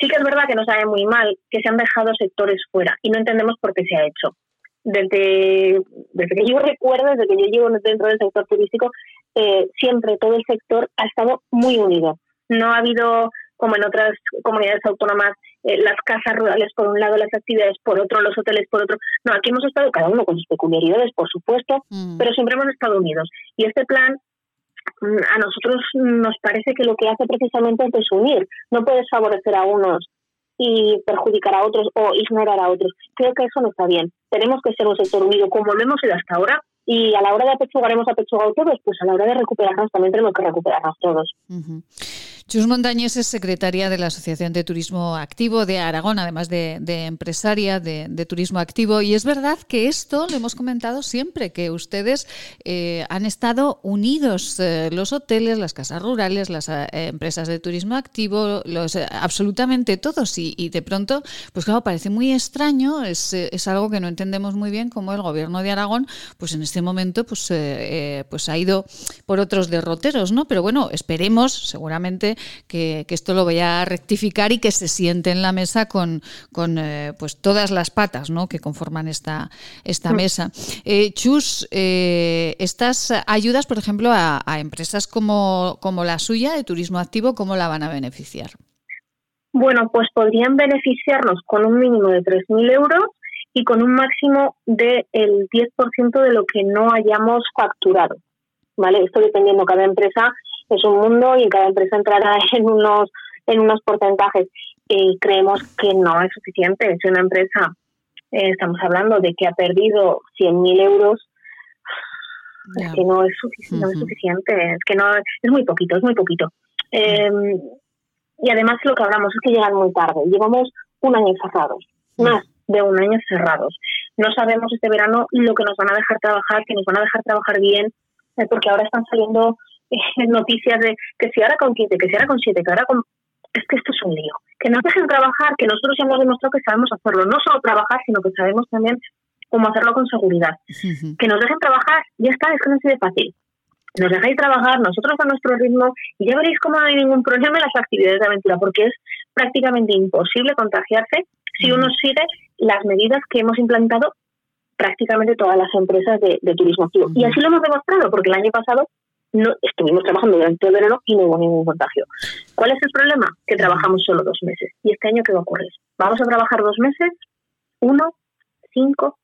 Sí que es verdad que nos sabe muy mal que se han dejado sectores fuera y no entendemos por qué se ha hecho. Desde, desde que yo recuerdo, desde que yo llevo dentro del sector turístico, eh, siempre todo el sector ha estado muy unido. No ha habido, como en otras comunidades autónomas, eh, las casas rurales por un lado, las actividades por otro, los hoteles por otro. No, aquí hemos estado cada uno con sus peculiaridades, por supuesto, mm. pero siempre hemos estado unidos. Y este plan mm, a nosotros nos parece que lo que hace precisamente es desunir. No puedes favorecer a unos y perjudicar a otros o ignorar a otros. Creo que eso no está bien. Tenemos que ser un sector unido como lo hemos sido hasta ahora y a la hora de apechugar hemos apechugado todos, pues a la hora de recuperarnos también tenemos que recuperarnos todos. Chus Montañés es secretaria de la Asociación de Turismo Activo de Aragón, además de, empresaria de, Turismo Activo. Y es verdad que esto lo hemos comentado siempre, que ustedes eh, han estado unidos, eh, los hoteles, las casas rurales, las eh, empresas de turismo activo, los, absolutamente todos. Y, de pronto, pues claro, parece muy extraño, es, es, algo que no entendemos muy bien cómo el gobierno de Aragón, pues en este momento, pues, pues ha ido por otros derroteros, ¿no? Pero bueno, esperemos, seguramente, que, esto lo vaya a rectificar y que se siente en la mesa con, con eh, pues todas las patas ¿no? que conforman esta, esta mm. mesa. Eh, Chus, eh, estas ayudas, por ejemplo, a, empresas como, como la suya de turismo activo, ¿cómo la van a beneficiar? Bueno, pues podrían beneficiarnos con un mínimo de 3.000 euros y con un máximo del 10% de lo que no hayamos facturado. ¿Vale? Esto dependiendo, cada empresa es un mundo y cada empresa entrará en unos, en unos porcentajes. Y creemos que no es suficiente. Si una empresa, eh, estamos hablando de que ha perdido 100.000 euros, es que no es, suficiente, no es suficiente, es que no es muy poquito, es muy poquito. Eh, y además lo que hablamos es que llegan muy tarde. Llevamos un año cerrados, más de un año cerrados. No sabemos este verano lo que nos van a dejar trabajar, que nos van a dejar trabajar bien, eh, porque ahora están saliendo noticias de que si ahora con 15, que si ahora con 7, que ahora con... Es que esto es un lío. Que nos dejen trabajar, que nosotros ya hemos demostrado que sabemos hacerlo. No solo trabajar, sino que sabemos también cómo hacerlo con seguridad. Que nos dejen trabajar, ya está, es que no es de fácil nos dejáis trabajar, nosotros a nuestro ritmo y ya veréis cómo no hay ningún problema en las actividades de aventura, porque es prácticamente imposible contagiarse si uno sigue las medidas que hemos implantado prácticamente todas las empresas de, turismo activo. Y así lo hemos demostrado, porque el año pasado no estuvimos trabajando durante el verano y no hubo ningún contagio. ¿Cuál es el problema? Que trabajamos solo dos meses. ¿Y este año qué va a ocurrir? ¿Vamos a trabajar dos meses? ¿Uno? ¿Cinco?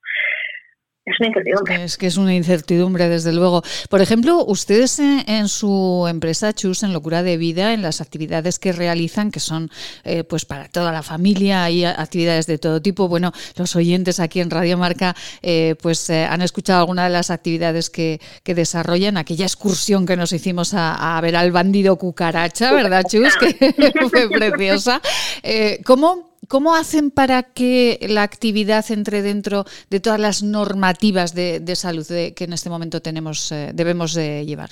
Es una incertidumbre. Es que es una incertidumbre, desde luego. Por ejemplo, ustedes en, su empresa Chus, en Locura de Vida, en las actividades que realizan, que son eh, pues para toda la familia, hay actividades de todo tipo. Bueno, los oyentes aquí en Radio Marca eh, pues eh, han escuchado algunas de las actividades que, que, desarrollan, aquella excursión que nos hicimos a, a ver al bandido cucaracha, ¿verdad, Chus? Que fue preciosa. ¿Cómo ¿Cómo hacen para que la actividad entre dentro de todas las normativas de, salud que en este momento tenemos, eh, debemos de llevar?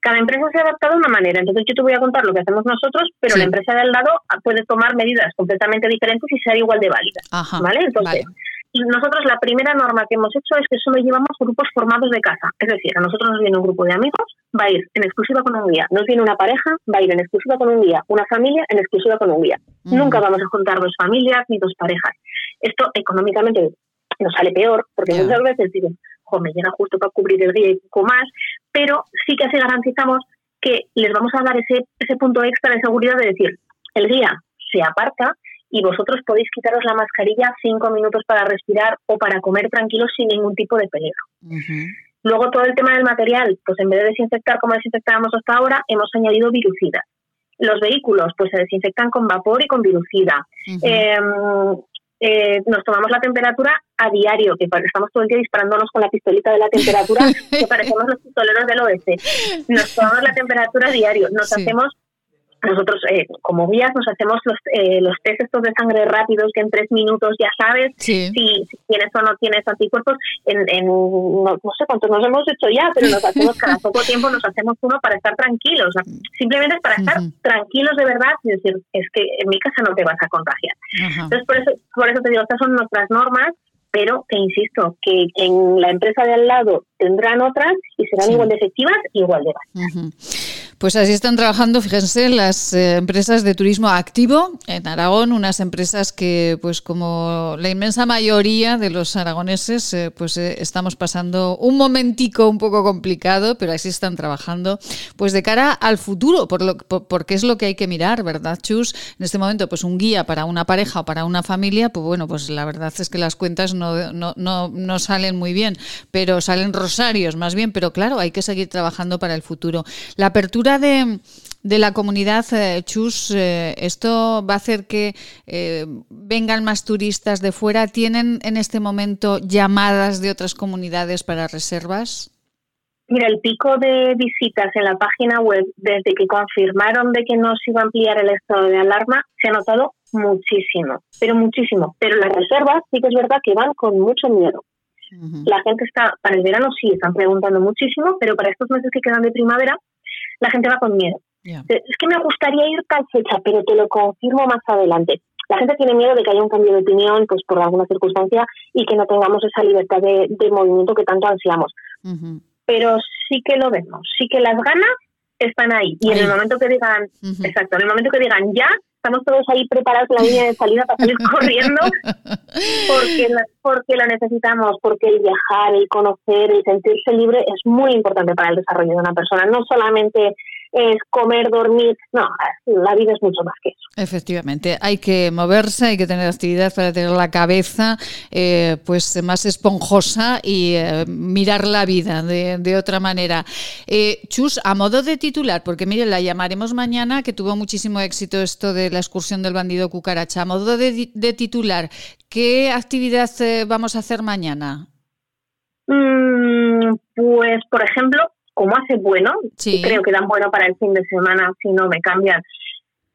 Cada empresa se ha adaptado de una manera. Entonces yo te voy a contar lo que hacemos nosotros, pero la empresa de al lado puede tomar medidas completamente diferentes y ser igual de válidas. ¿Vale? Entonces, nosotros la primera norma que hemos hecho es que solo llevamos grupos formados de casa. Es decir, a nosotros nos viene un grupo de amigos, va a ir en exclusiva con un guía. Nos viene una pareja, va a ir en exclusiva con un guía. Una familia en exclusiva con un guía. Nunca vamos a juntar dos familias ni dos parejas. Esto económicamente nos sale peor, porque muchas veces dicen, jo, me llega justo para cubrir el día y poco más, pero sí que así garantizamos que les vamos a dar ese, ese punto extra de seguridad de decir, el guía se aparta y vosotros podéis quitaros la mascarilla cinco minutos para respirar o para comer tranquilos sin ningún tipo de peligro. Luego todo el tema del material, pues en vez de desinfectar como desinfectábamos hasta ahora, hemos añadido virucida. Los vehículos, pues se desinfectan con vapor y con virucida. Em, eh, nos tomamos la temperatura a diario, que estamos todo el día disparándonos con la pistolita de la temperatura, que parecemos los pistoleros del oeste. Nos tomamos la temperatura a diario, nos hacemos nosotros eh, como guías nos hacemos los, eh, los test estos de sangre rápidos que en tres minutos ya sabes si, tienes o no tienes anticuerpos. En, en no, sé cuántos nos hemos hecho ya, pero nos hacemos cada poco tiempo, nos hacemos uno para estar tranquilos. simplemente para estar tranquilos de verdad y decir, es que en mi casa no te vas a contagiar. Entonces, por eso, por eso te digo, estas son nuestras normas pero que insisto, que en la empresa de al lado tendrán otras y serán igual de efectivas y igual de básicas. Pues así están trabajando, fíjense, las eh, empresas de turismo activo en Aragón, unas empresas que, pues como la inmensa mayoría de los aragoneses, eh, pues eh, estamos pasando un momentico un poco complicado, pero así están trabajando, pues de cara al futuro, por lo, porque es lo que hay que mirar, ¿verdad, Chus? En este momento, pues un guía para una pareja o para una familia, pues bueno, pues la verdad es que las cuentas no, no, no, no salen muy bien, pero salen rosarios más bien, pero claro, hay que seguir trabajando para el futuro. La apertura de, la comunidad eh, Chus, eh, ¿esto va a hacer que eh, vengan más turistas de fuera? ¿Tienen en este momento llamadas de otras comunidades para reservas? Mira, el pico de visitas en la página web desde que confirmaron de que no se iba a ampliar el estado de alarma se ha notado muchísimo, pero muchísimo. Pero las reservas sí que es verdad que van con mucho miedo. La gente está, para el verano sí, están preguntando muchísimo, pero para estos meses que quedan de primavera la gente va con miedo. Es que me gustaría ir tal fecha, pero te lo confirmo más adelante. La gente tiene miedo de que haya un cambio de opinión pues por alguna circunstancia y que no tengamos esa libertad de, movimiento que tanto ansiamos. Pero sí que lo vemos, sí que las ganas están ahí. Y en el momento que digan, exacto, en el momento que digan ya, estamos todos ahí preparados en la línea de salida para salir corriendo porque la, porque lo necesitamos, porque el viajar, el conocer, el sentirse libre es muy importante para el desarrollo de una persona, no solamente es comer, dormir. No, la vida es mucho más que eso. Efectivamente, hay que moverse, hay que tener actividad para tener la cabeza eh, pues más esponjosa y eh, mirar la vida de, otra manera. Eh, Chus, a modo de titular, porque mire, la llamaremos mañana, que tuvo muchísimo éxito esto de la excursión del bandido cucaracha. A modo de, titular, ¿qué actividad vamos a hacer mañana? Mm, pues, por ejemplo, como hace bueno, creo que dan bueno para el fin de semana si no me cambian,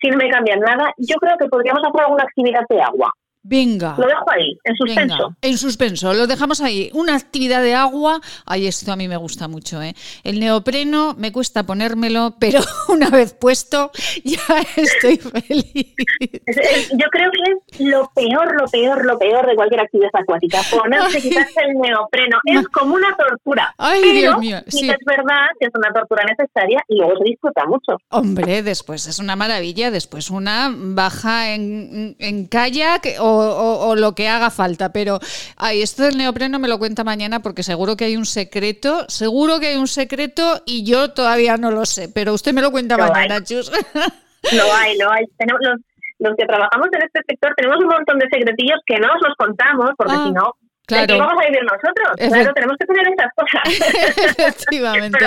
si no me cambian nada, yo creo que podríamos hacer alguna actividad de agua. Venga. Lo dejo ahí, en suspenso. en suspenso, lo dejamos ahí. Una actividad de agua, ay, esto a mí me gusta mucho, ¿eh? El neopreno me cuesta ponérmelo, pero una vez puesto ya estoy feliz. Yo creo que es lo peor, lo peor, lo peor de cualquier actividad acuática. Ponerse, quitarse el neopreno. Es como una tortura. Ay, pero, Dios mío. Sí. es verdad que es una tortura necesaria y luego se disfruta mucho. Hombre, después es una maravilla. Después una baja en, en kayak o o, lo que haga falta. Pero ay, esto del neopreno me lo cuenta mañana porque seguro que hay un secreto, seguro que hay un secreto y yo todavía no lo sé. Pero usted me lo cuenta mañana, Chus. Lo hay, lo hay. Tenemos los, los que trabajamos en este sector tenemos un montón de secretillos que no os los contamos porque ah. si no Claro. vamos a vivir nosotros? Claro, tenemos que tener esas cosas. Efectivamente.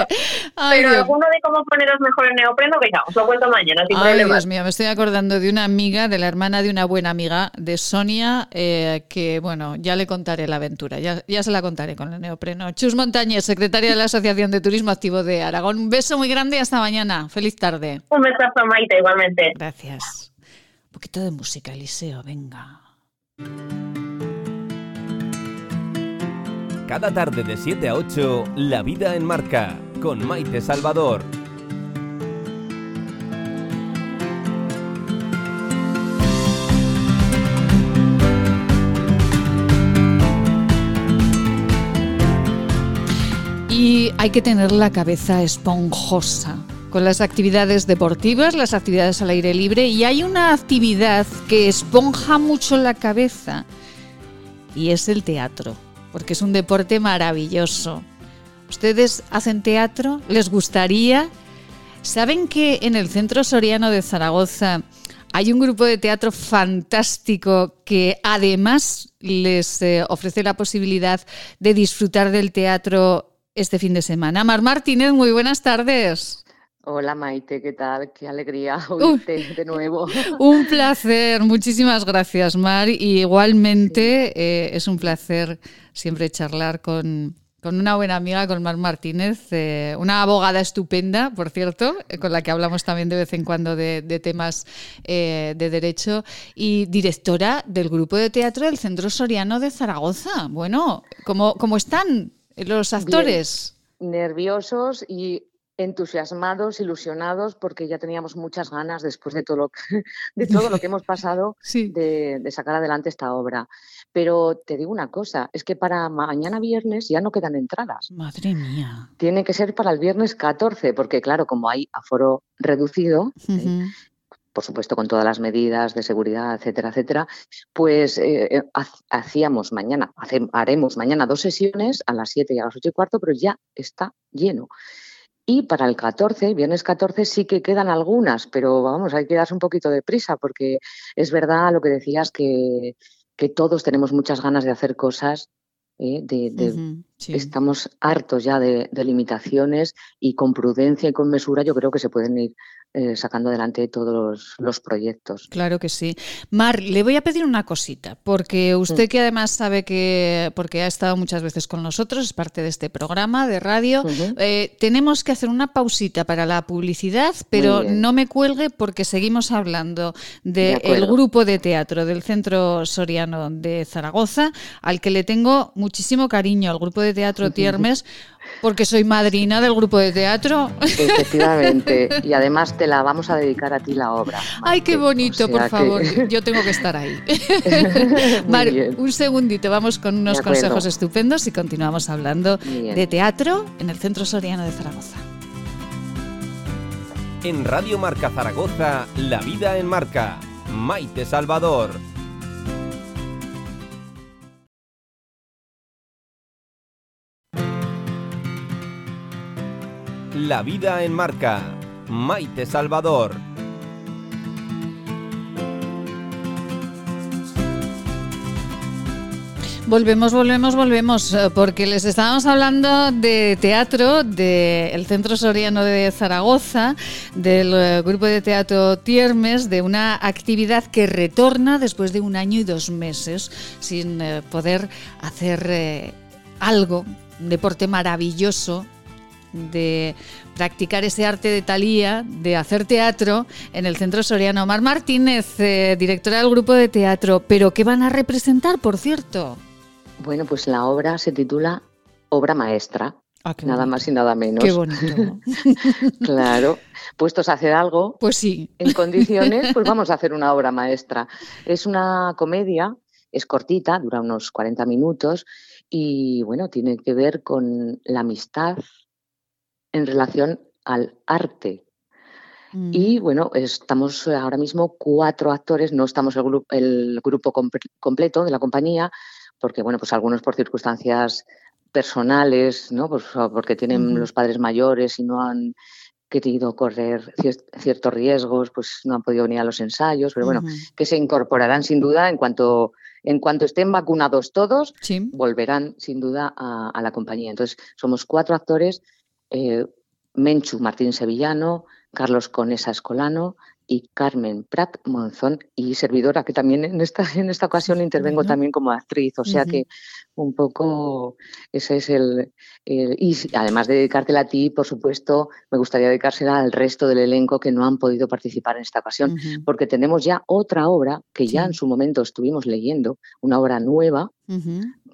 pero, alguno de cómo poneros mejor el neopreno, venga, os lo cuento mañana, sin Ay, Dios mío, me estoy acordando de una amiga, de la hermana de una buena amiga, de Sonia, eh, que, bueno, ya le contaré la aventura, ya, ya se la contaré con el neopreno. Chus Montañez, secretaria de la Asociación de Turismo Activo de Aragón. Un beso muy grande y hasta mañana. Feliz tarde. Un besazo, Maite, igualmente. Gracias. Un poquito de música, Eliseo, venga. Cada tarde de 7 a 8, La Vida en Marca, con Maite Salvador. Y hay que tener la cabeza esponjosa con las actividades deportivas, las actividades al aire libre y hay una actividad que esponja mucho la cabeza y es el teatro porque es un deporte maravilloso. ¿Ustedes hacen teatro? ¿Les gustaría? ¿Saben que en el Centro Soriano de Zaragoza hay un grupo de teatro fantástico que además les eh, ofrece la posibilidad de disfrutar del teatro este fin de semana? Mar Martínez, muy buenas tardes. Hola Maite, ¿qué tal? Qué alegría oírte de nuevo. Un placer, muchísimas gracias Mar. Y igualmente eh, es un placer siempre charlar con, una buena amiga, con Mar Martínez, eh, una abogada estupenda, por cierto, eh, con la que hablamos también de vez en cuando de, temas de derecho, y directora del grupo de teatro del Centro Soriano de Zaragoza. Bueno, ¿cómo, cómo están los actores? nerviosos y entusiasmados, ilusionados, porque ya teníamos muchas ganas después de todo lo que, de todo lo que hemos pasado de, sacar adelante esta obra. Pero te digo una cosa, es que para mañana viernes ya no quedan entradas. Madre mía. Tiene que ser para el viernes 14, porque claro, como hay aforo reducido, ¿eh? por supuesto con todas las medidas de seguridad, etcétera, etcétera, pues eh, eh, hacíamos mañana, haremos mañana dos sesiones a las 7 y a las 8 y cuarto, pero ya está lleno. Y para el 14, viernes 14, sí que quedan algunas, pero vamos, hay que darse un poquito de prisa porque es verdad lo que decías que, que todos tenemos muchas ganas de hacer cosas. ¿eh? de, Estamos hartos ya de, de, limitaciones y con prudencia y con mesura yo creo que se pueden ir eh, sacando adelante todos los, proyectos. Claro que sí. Mar, le voy a pedir una cosita, porque usted que además sabe que, porque ha estado muchas veces con nosotros, es parte de este programa de radio, eh, tenemos que hacer una pausita para la publicidad, pero no me cuelgue porque seguimos hablando del grupo de teatro del Centro Soriano de Zaragoza, al que le tengo muchísimo cariño, al grupo de teatro Tiermes. Porque soy madrina del grupo de teatro. Efectivamente. Y además te la vamos a dedicar a ti la obra. Ay, qué bonito, por favor. Yo tengo que estar ahí. Mar, un segundito, vamos con unos consejos estupendos y continuamos hablando de teatro en el Centro Soriano de Zaragoza. En Radio Marca Zaragoza, La Vida en Marca. Maite Salvador. La vida en marca. Maite Salvador. Volvemos, volvemos, volvemos, eh, porque les estábamos hablando de teatro del Centro Soriano de Zaragoza, del eh, grupo de teatro Tiermes, de una actividad que retorna después de un año y dos meses sin eh, poder hacer algo, un deporte maravilloso de practicar ese arte de Talía, de hacer teatro en el Centro Soriano. Mar Martínez, directora del grupo de teatro, pero ¿qué van a representar, por cierto? Bueno, pues la obra se titula Obra Maestra. Ah, nada más y nada menos. Qué bonito. claro, puestos a hacer algo. Pues sí. En condiciones, pues vamos a hacer una obra maestra. Es una comedia, es cortita, dura unos 40 minutos y bueno, tiene que ver con la amistad en relación al arte. Mm. Y bueno, estamos ahora mismo cuatro actores, no estamos el, grupo, el grupo completo de la compañía, porque bueno, pues algunos por circunstancias personales, ¿no? Pues porque tienen los padres mayores y no han querido correr ciertos riesgos, pues no han podido venir a los ensayos, pero bueno, que se incorporarán sin duda en cuanto en cuanto estén vacunados todos, volverán sin duda a, la compañía. Entonces, somos cuatro actores, eh, Menchu Martín Sevillano, Carlos Conesa Escolano, y Carmen Prat Monzón y servidora, que también en esta, en esta ocasión intervengo también como actriz, o sea que un poco ese es el, Y además de dedicártela a ti, por supuesto, me gustaría dedicársela al resto del elenco que no han podido participar en esta ocasión, porque tenemos ya otra obra que ya en su momento estuvimos leyendo, una obra nueva,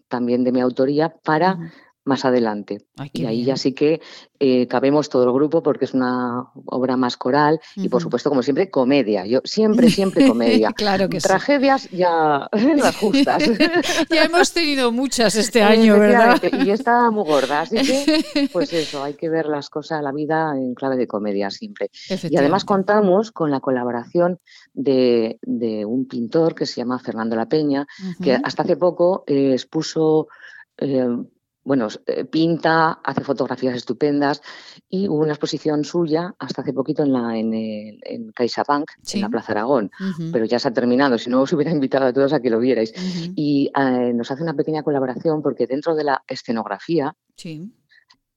también de mi autoría, para más adelante. y ahí ya sí que eh, cabemos todo el grupo porque es una obra más coral y por supuesto, como siempre, comedia. Yo siempre, siempre comedia. claro que Tragedias ya las justas. ya hemos tenido muchas este año, ¿verdad? Y está muy gorda, así que pues eso, hay que ver las cosas, la vida en clave de comedia siempre. Y además contamos con la colaboración de, un pintor que se llama Fernando La Peña, que hasta hace poco eh, expuso eh, bueno, eh, pinta, hace fotografías estupendas. Y hubo una exposición suya hasta hace poquito en, la, en, el, en CaixaBank, en la Plaza Aragón, pero ya se ha terminado, si no os hubiera invitado a todos a que lo vierais. Y eh, nos hace una pequeña colaboración porque dentro de la escenografía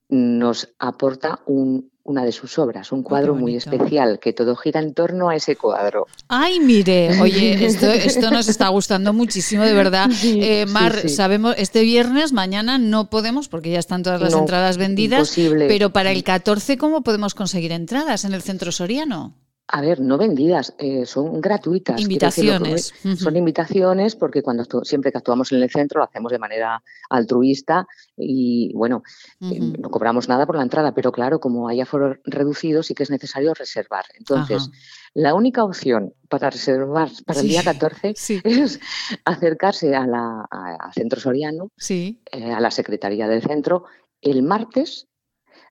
nos aporta un, una de sus obras, un cuadro muy especial, que todo gira en torno a ese cuadro. Ay, mire, oye, esto, esto nos está gustando muchísimo, de verdad. Eh, Mar, sabemos, este viernes, mañana no podemos, porque ya están todas las entradas vendidas, pero para el 14, ¿cómo podemos conseguir entradas en el Centro Soriano? A ver, no vendidas, eh, son gratuitas. Invitaciones. Son invitaciones porque cuando siempre que actuamos en el centro lo hacemos de manera altruista y bueno, eh, no cobramos nada por la entrada, pero claro, como hay aforo reducido sí que es necesario reservar. Entonces, la única opción para reservar para el día 14 es acercarse a la, Centro Soriano, eh, a la Secretaría del Centro, el martes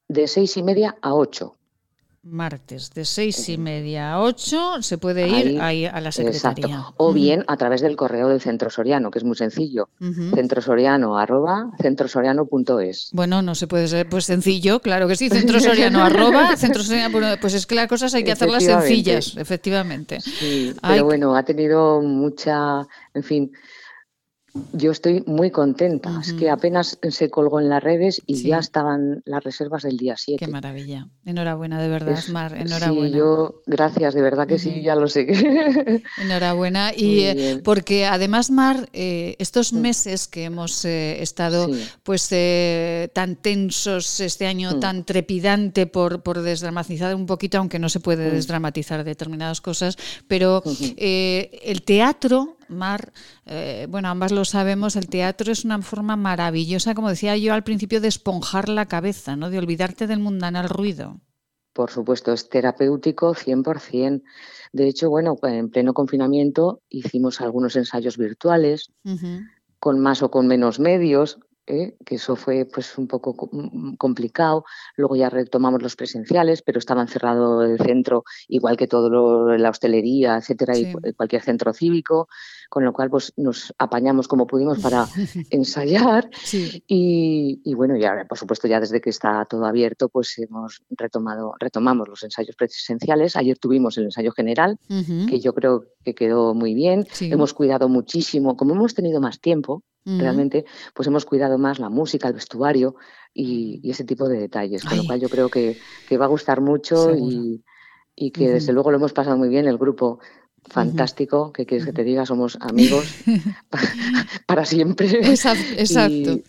de seis y media a ocho martes de seis y media a ocho se puede ir ahí, a la secretaría. O bien a través del correo del Centro Soriano, que es muy sencillo. Centrosoriano arroba centrosoriano.es. Bueno, no se puede ser pues sencillo, claro que sí. Centrosoriano arroba centrosoriano, pues es que las cosas hay que hacerlas sencillas, efectivamente. pero bueno, ha tenido mucha, en fin, yo estoy muy contenta. Es que apenas se colgó en las redes y ya estaban las reservas del día 7. Qué maravilla. Enhorabuena, de verdad, Mar. Enhorabuena. Sí, yo, gracias, de verdad que sí, ya lo sé. Enhorabuena. Y eh, porque además, Mar, eh, estos meses que hemos eh, estado pues tan tensos este año, tan trepidante por, por desdramatizar un poquito, aunque no se puede desdramatizar determinadas cosas, pero el teatro Mar, eh, bueno, ambas lo sabemos, el teatro es una forma maravillosa, como decía yo al principio, de esponjar la cabeza, ¿no? de olvidarte del mundanal ruido. Por supuesto, es terapéutico 100%. De hecho, bueno, en pleno confinamiento hicimos algunos ensayos virtuales, con más o con menos medios, ¿eh? que eso fue pues un poco mm, complicado. Luego ya retomamos los presenciales, pero estaba encerrado el centro, igual que todo lo, la hostelería, etcétera, y cualquier centro cívico, con lo cual pues nos apañamos como pudimos para ensayar. Y, y, bueno, ya por supuesto ya desde que está todo abierto, pues hemos retomado, retomamos los ensayos presenciales. Ayer tuvimos el ensayo general, que yo creo que quedó muy bien. Hemos cuidado muchísimo, como hemos tenido más tiempo, realmente, pues hemos cuidado más la música, el vestuario y, ese tipo de detalles, con lo cual yo creo que, va a gustar mucho y, que desde luego lo hemos pasado muy bien el grupo fantástico, que quieres que te diga, somos amigos para siempre. Exacto.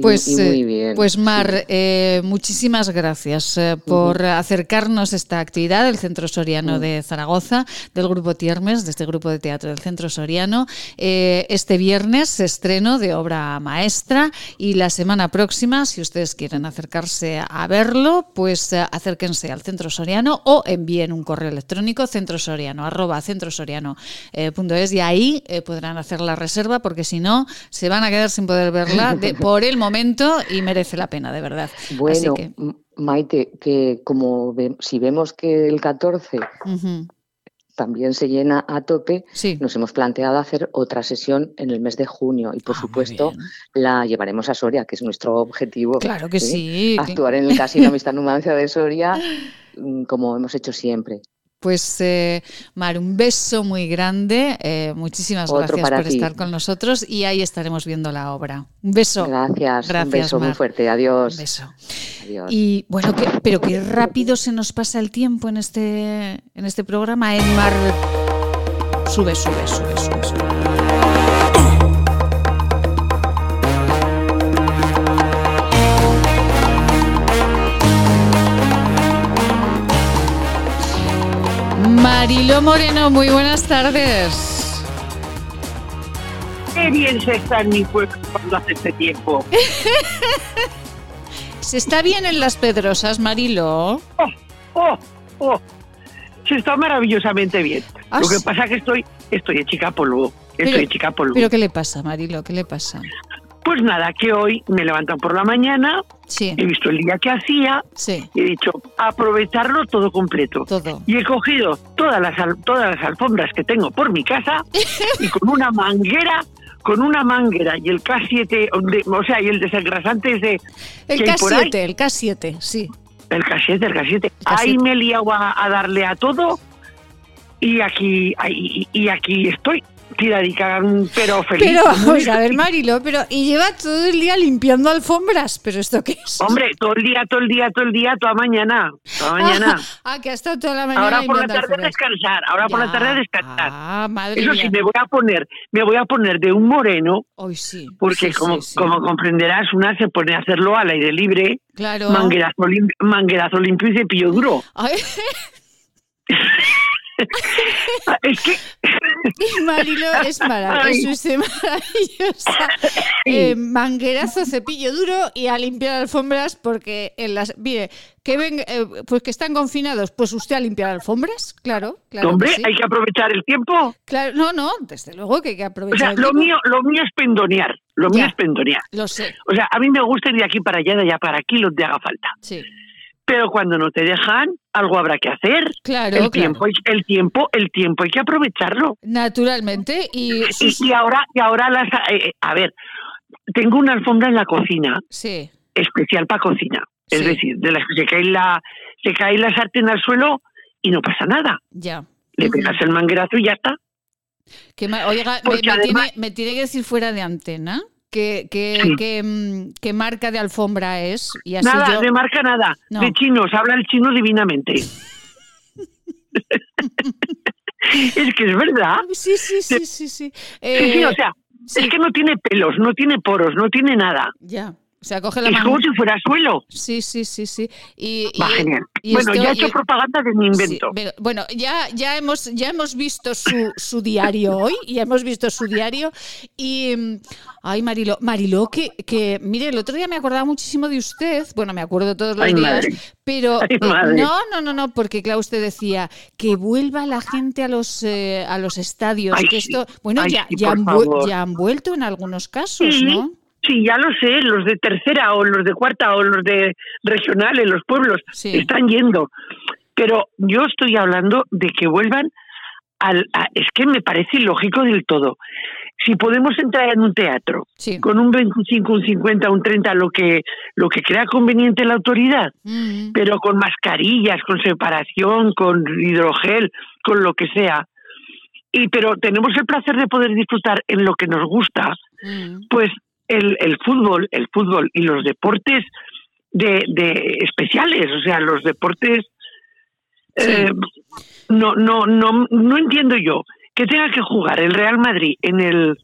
pues, muy bien, pues Mar, eh, muchísimas gracias eh, por acercarnos a esta actividad del Centro Soriano de Zaragoza, del Grupo Tiermes, de este grupo de teatro del Centro Soriano. Eh, este viernes estreno de obra maestra y la semana próxima, si ustedes quieren acercarse a verlo, pues acérquense al Centro Soriano o envíen un correo electrónico centrosoriano arroba centrosoriano.es y ahí podrán hacer la reserva porque si no se van a quedar sin poder verla por el momento y merece la pena, de verdad. Bueno, Maite, que como si vemos que el 14 también se llena a tope, nos hemos planteado hacer otra sesión en el mes de junio y por ah, supuesto la llevaremos a Soria, que es nuestro objetivo. Claro que sí. Actuar en el Casino Amistad Numancia de Soria mm, como hemos hecho siempre. Pues eh, Mar, un beso muy grande. Eh, muchísimas gracias por estar con nosotros y ahí estaremos viendo la obra. Un beso. Gracias. gracias un beso muy fuerte. Adiós. Un beso. Adiós. Y bueno, pero qué rápido se nos pasa el tiempo en este, en este programa. En Mar, sube, sube, sube, sube. sube. Mariló Moreno, muy buenas tardes. Qué bien se está en mi pueblo cuando hace este tiempo. ¿Se está bien en las Pedrosas, Marilo? Oh, oh, oh. Se está maravillosamente bien. Ah, Lo que pasa es que estoy, estoy hechica polvo. Estoy hechica polvo. ¿Pero qué le pasa, Marilo? ¿Qué le pasa? Pues nada, que hoy me he levantado por la mañana, he visto el día que hacía y he dicho, aprovecharlo todo completo. Y he cogido todas las, todas las alfombras que tengo por mi casa y con una manguera con una manguera y el K7, o sea, y el desengrasante de... El K7, el K7, sí. El K7, el K7. Ahí me he liado a, darle a todo y aquí, y aquí estoy tiradica, pero feliz. Pero vamos a ver, Marilo, pero y lleva todo el día limpiando alfombras, pero ¿esto qué es? Hombre, todo el día, todo el día, todo el día, toda mañana, toda mañana. ah, que ha estado toda la mañana Ahora por la tarde a descansar, ahora por la tarde a descansar. Ah, madre Eso sí, me voy a poner, me voy a poner de un moreno. Hoy sí. Porque como, como comprenderás, una se pone a hacerlo al aire libre. Claro. Manguerazo, manguerazo limpio y cepillo duro. es que Marilo es maravilloso, es maravillosa. Eh, manguerazo, cepillo duro y a limpiar alfombras porque en las mire que ven, eh, pues que están confinados, pues usted a limpiar alfombras, claro, claro. Hombre, hay que aprovechar el tiempo. Claro, no, no, desde luego que hay que aprovechar. O sea, lo mío, lo mío es pendonear, lo mío es pendonear. Lo sé. O sea, a mí me gusta ir de aquí para allá, de allá para aquí, que haga falta. Sí pero cuando no te dejan, algo habrá que hacer. Claro, el tiempo, el tiempo, el tiempo hay que aprovecharlo. Naturalmente y, y, ahora, y ahora las, eh, a ver, tengo una alfombra en la cocina, sí. especial para cocina, es decir, de las que se cae la, se cae la sartén al suelo y no pasa nada. Ya. Le pegas el manguerazo y ya está. Que oiga, me, tiene, me tiene que decir fuera de antena qué, qué, mm, qué, marca de alfombra es. Y así nada, de marca nada. De chinos, habla el chino divinamente. es que es verdad. Sí, sí, sí, sí. Sí, sí, sí o eh, sea, es que no tiene pelos, no tiene poros, no tiene nada. Ya. O sea, coge la es como si fuera suelo. Sí, sí, sí, sí. Y, Va, genial. bueno, ya he hecho propaganda de mi invento. bueno, ya, ya, hemos, ya hemos visto su, su diario hoy, ya hemos visto su diario. Y, mm, ay, Marilo, Marilo, que, que, mire, el otro día me acordaba muchísimo de usted. Bueno, me acuerdo todos los días. Pero eh, no, no, no, no, porque claro, usted decía que vuelva la gente a los, eh, a los estadios. que esto, bueno, ya, ya, han, ya han vuelto en algunos casos, ¿no? Sí, ya lo sé, los de tercera o los de cuarta o los de regionales, los pueblos, están yendo. Pero yo estoy hablando de que vuelvan al... es que me parece ilógico del todo. Si podemos entrar en un teatro con un 25, un 50, un 30, lo que, lo que crea conveniente la autoridad, mm. pero con mascarillas, con separación, con hidrogel, con lo que sea, y pero tenemos el placer de poder disfrutar en lo que nos gusta, mm. pues el, el fútbol, el fútbol y los deportes de, de especiales, o sea, los deportes eh, no, no, no, no entiendo yo que tenga que jugar el Real Madrid en el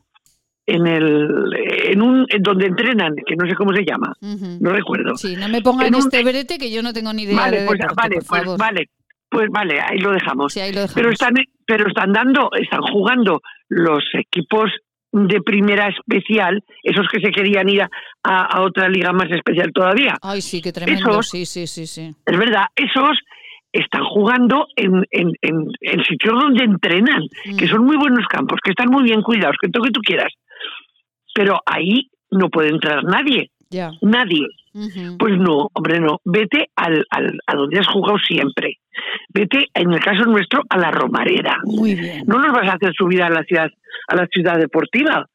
en el en un donde entrenan que no sé cómo se llama no recuerdo. Sí no me pongan en este brete que yo no tengo ni idea vale pues, vale pues, vale pues vale ahí lo dejamos. Pero están pero están dando están jugando los equipos de primera especial, esos que se querían ir a, otra liga más especial todavía. Ay, sí, qué tremendo. sí, sí, sí, sí. Es verdad, esos están jugando en, en, en, sitios donde entrenan, que mm. son muy buenos campos, que están muy bien cuidados, que todo lo que tú quieras. Pero ahí no puede entrar nadie. Nadie. Pues no, hombre, no. Vete al, al, a donde has jugado siempre. Vete, en el caso nuestro, a la Romarera. Muy bien. No nos vas a hacer subir a la ciudad, a la ciudad deportiva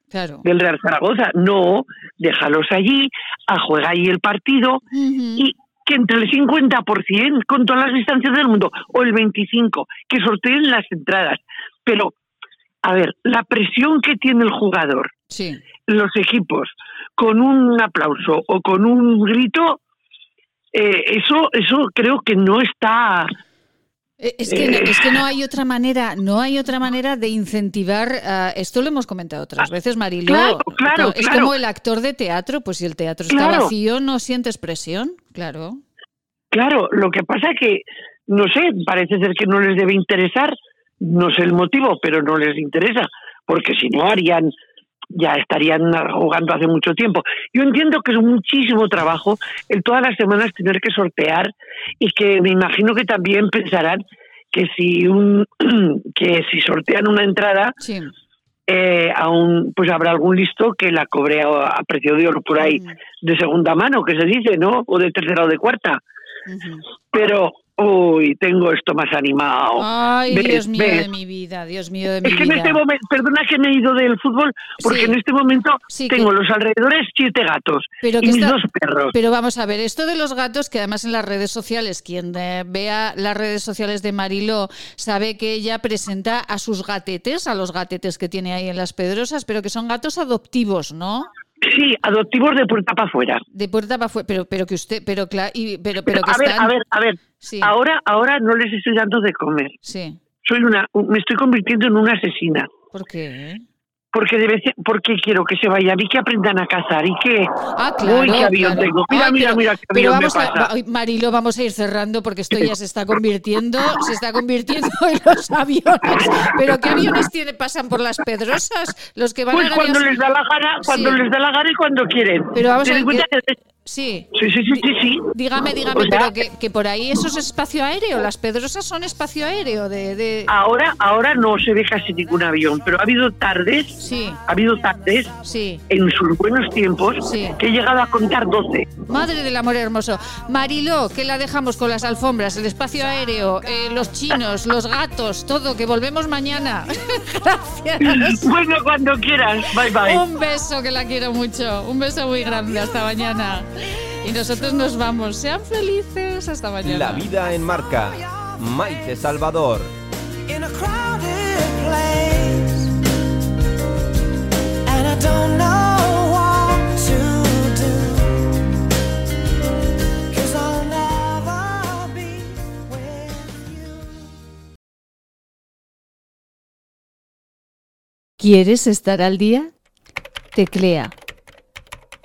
del Real Zaragoza. No, déjalos allí, a juega ahí el partido y que entre el 50% con todas las distancias del mundo o el 25% que sorteen las entradas. Pero, a ver, la presión que tiene el jugador, los equipos, con un aplauso o con un grito, eh, eso, eso creo que no está eh, es que, no, es que no hay otra manera, no hay otra manera de incentivar. esto lo hemos comentado otras veces, Marilo. Claro, es como el actor de teatro, pues si el teatro está vacío, no sientes presión, claro. Claro, lo que pasa que no sé, parece ser que no les debe interesar, no sé el motivo, pero no les interesa, porque si no harían ya estarían jugando hace mucho tiempo. Yo entiendo que es muchísimo trabajo el todas las semanas tener que sortear y que me imagino que también pensarán que si un que si sortean una entrada eh, aún pues habrá algún listo que la cobre a, precio de oro por ahí mm. de segunda mano que se dice no o de tercera o de cuarta pero Uy, tengo esto más animado. Ay, Dios mío de mi vida, Dios mío de mi vida. Es que en este momento, perdona que me he ido del fútbol, porque en este momento tengo los alrededores siete gatos y mis dos perros. Pero vamos a ver, esto de los gatos, que además en las redes sociales, quien eh, vea las redes sociales de Mariló, sabe que ella presenta a sus gatetes, a los gatetes que tiene ahí en las Pedrosas, pero que son gatos adoptivos, ¿no? Sí, adoptivos de puerta para afuera. De puerta para afuera, pero, pero que usted, pero claro, pero, pero, que a ver, a ver, a ver. Ahora, ahora no les estoy dando de comer. Sí. Soy una, me estoy convirtiendo en una asesina. ¿Por qué? Porque debe ser, porque quiero que se vayan y que aprendan a cazar y que ah, claro, uy, qué avión tengo. Mira, mira, mira qué avión vamos me pasa. A, Marilo, vamos a ir cerrando porque esto ya se está convirtiendo, se está convirtiendo en los aviones. Pero qué aviones tiene pasan por las pedrosas, los que van pues a cuando les da la gana, cuando les da la gana y cuando quieren. Pero vamos a ver, Sí. Sí, sí, sí, sí, Dígame, dígame, pero que, que, por ahí eso es espacio aéreo, las pedrosas son espacio aéreo de, de, Ahora, ahora no se ve casi ningún avión, pero ha habido tardes, sí. ha habido tardes sí. en sus buenos tiempos que he llegado a contar 12. Madre del amor hermoso. Mariló, que la dejamos con las alfombras, el espacio aéreo, eh, los chinos, los gatos, todo, que volvemos mañana. Gracias. Bueno, cuando quieras. Bye bye. Un beso, que la quiero mucho. Un beso muy grande. Hasta mañana. Y nosotros nos vamos. Sean felices. Hasta mañana. La vida en marca. Maite Salvador. ¿Quieres estar al día? Teclea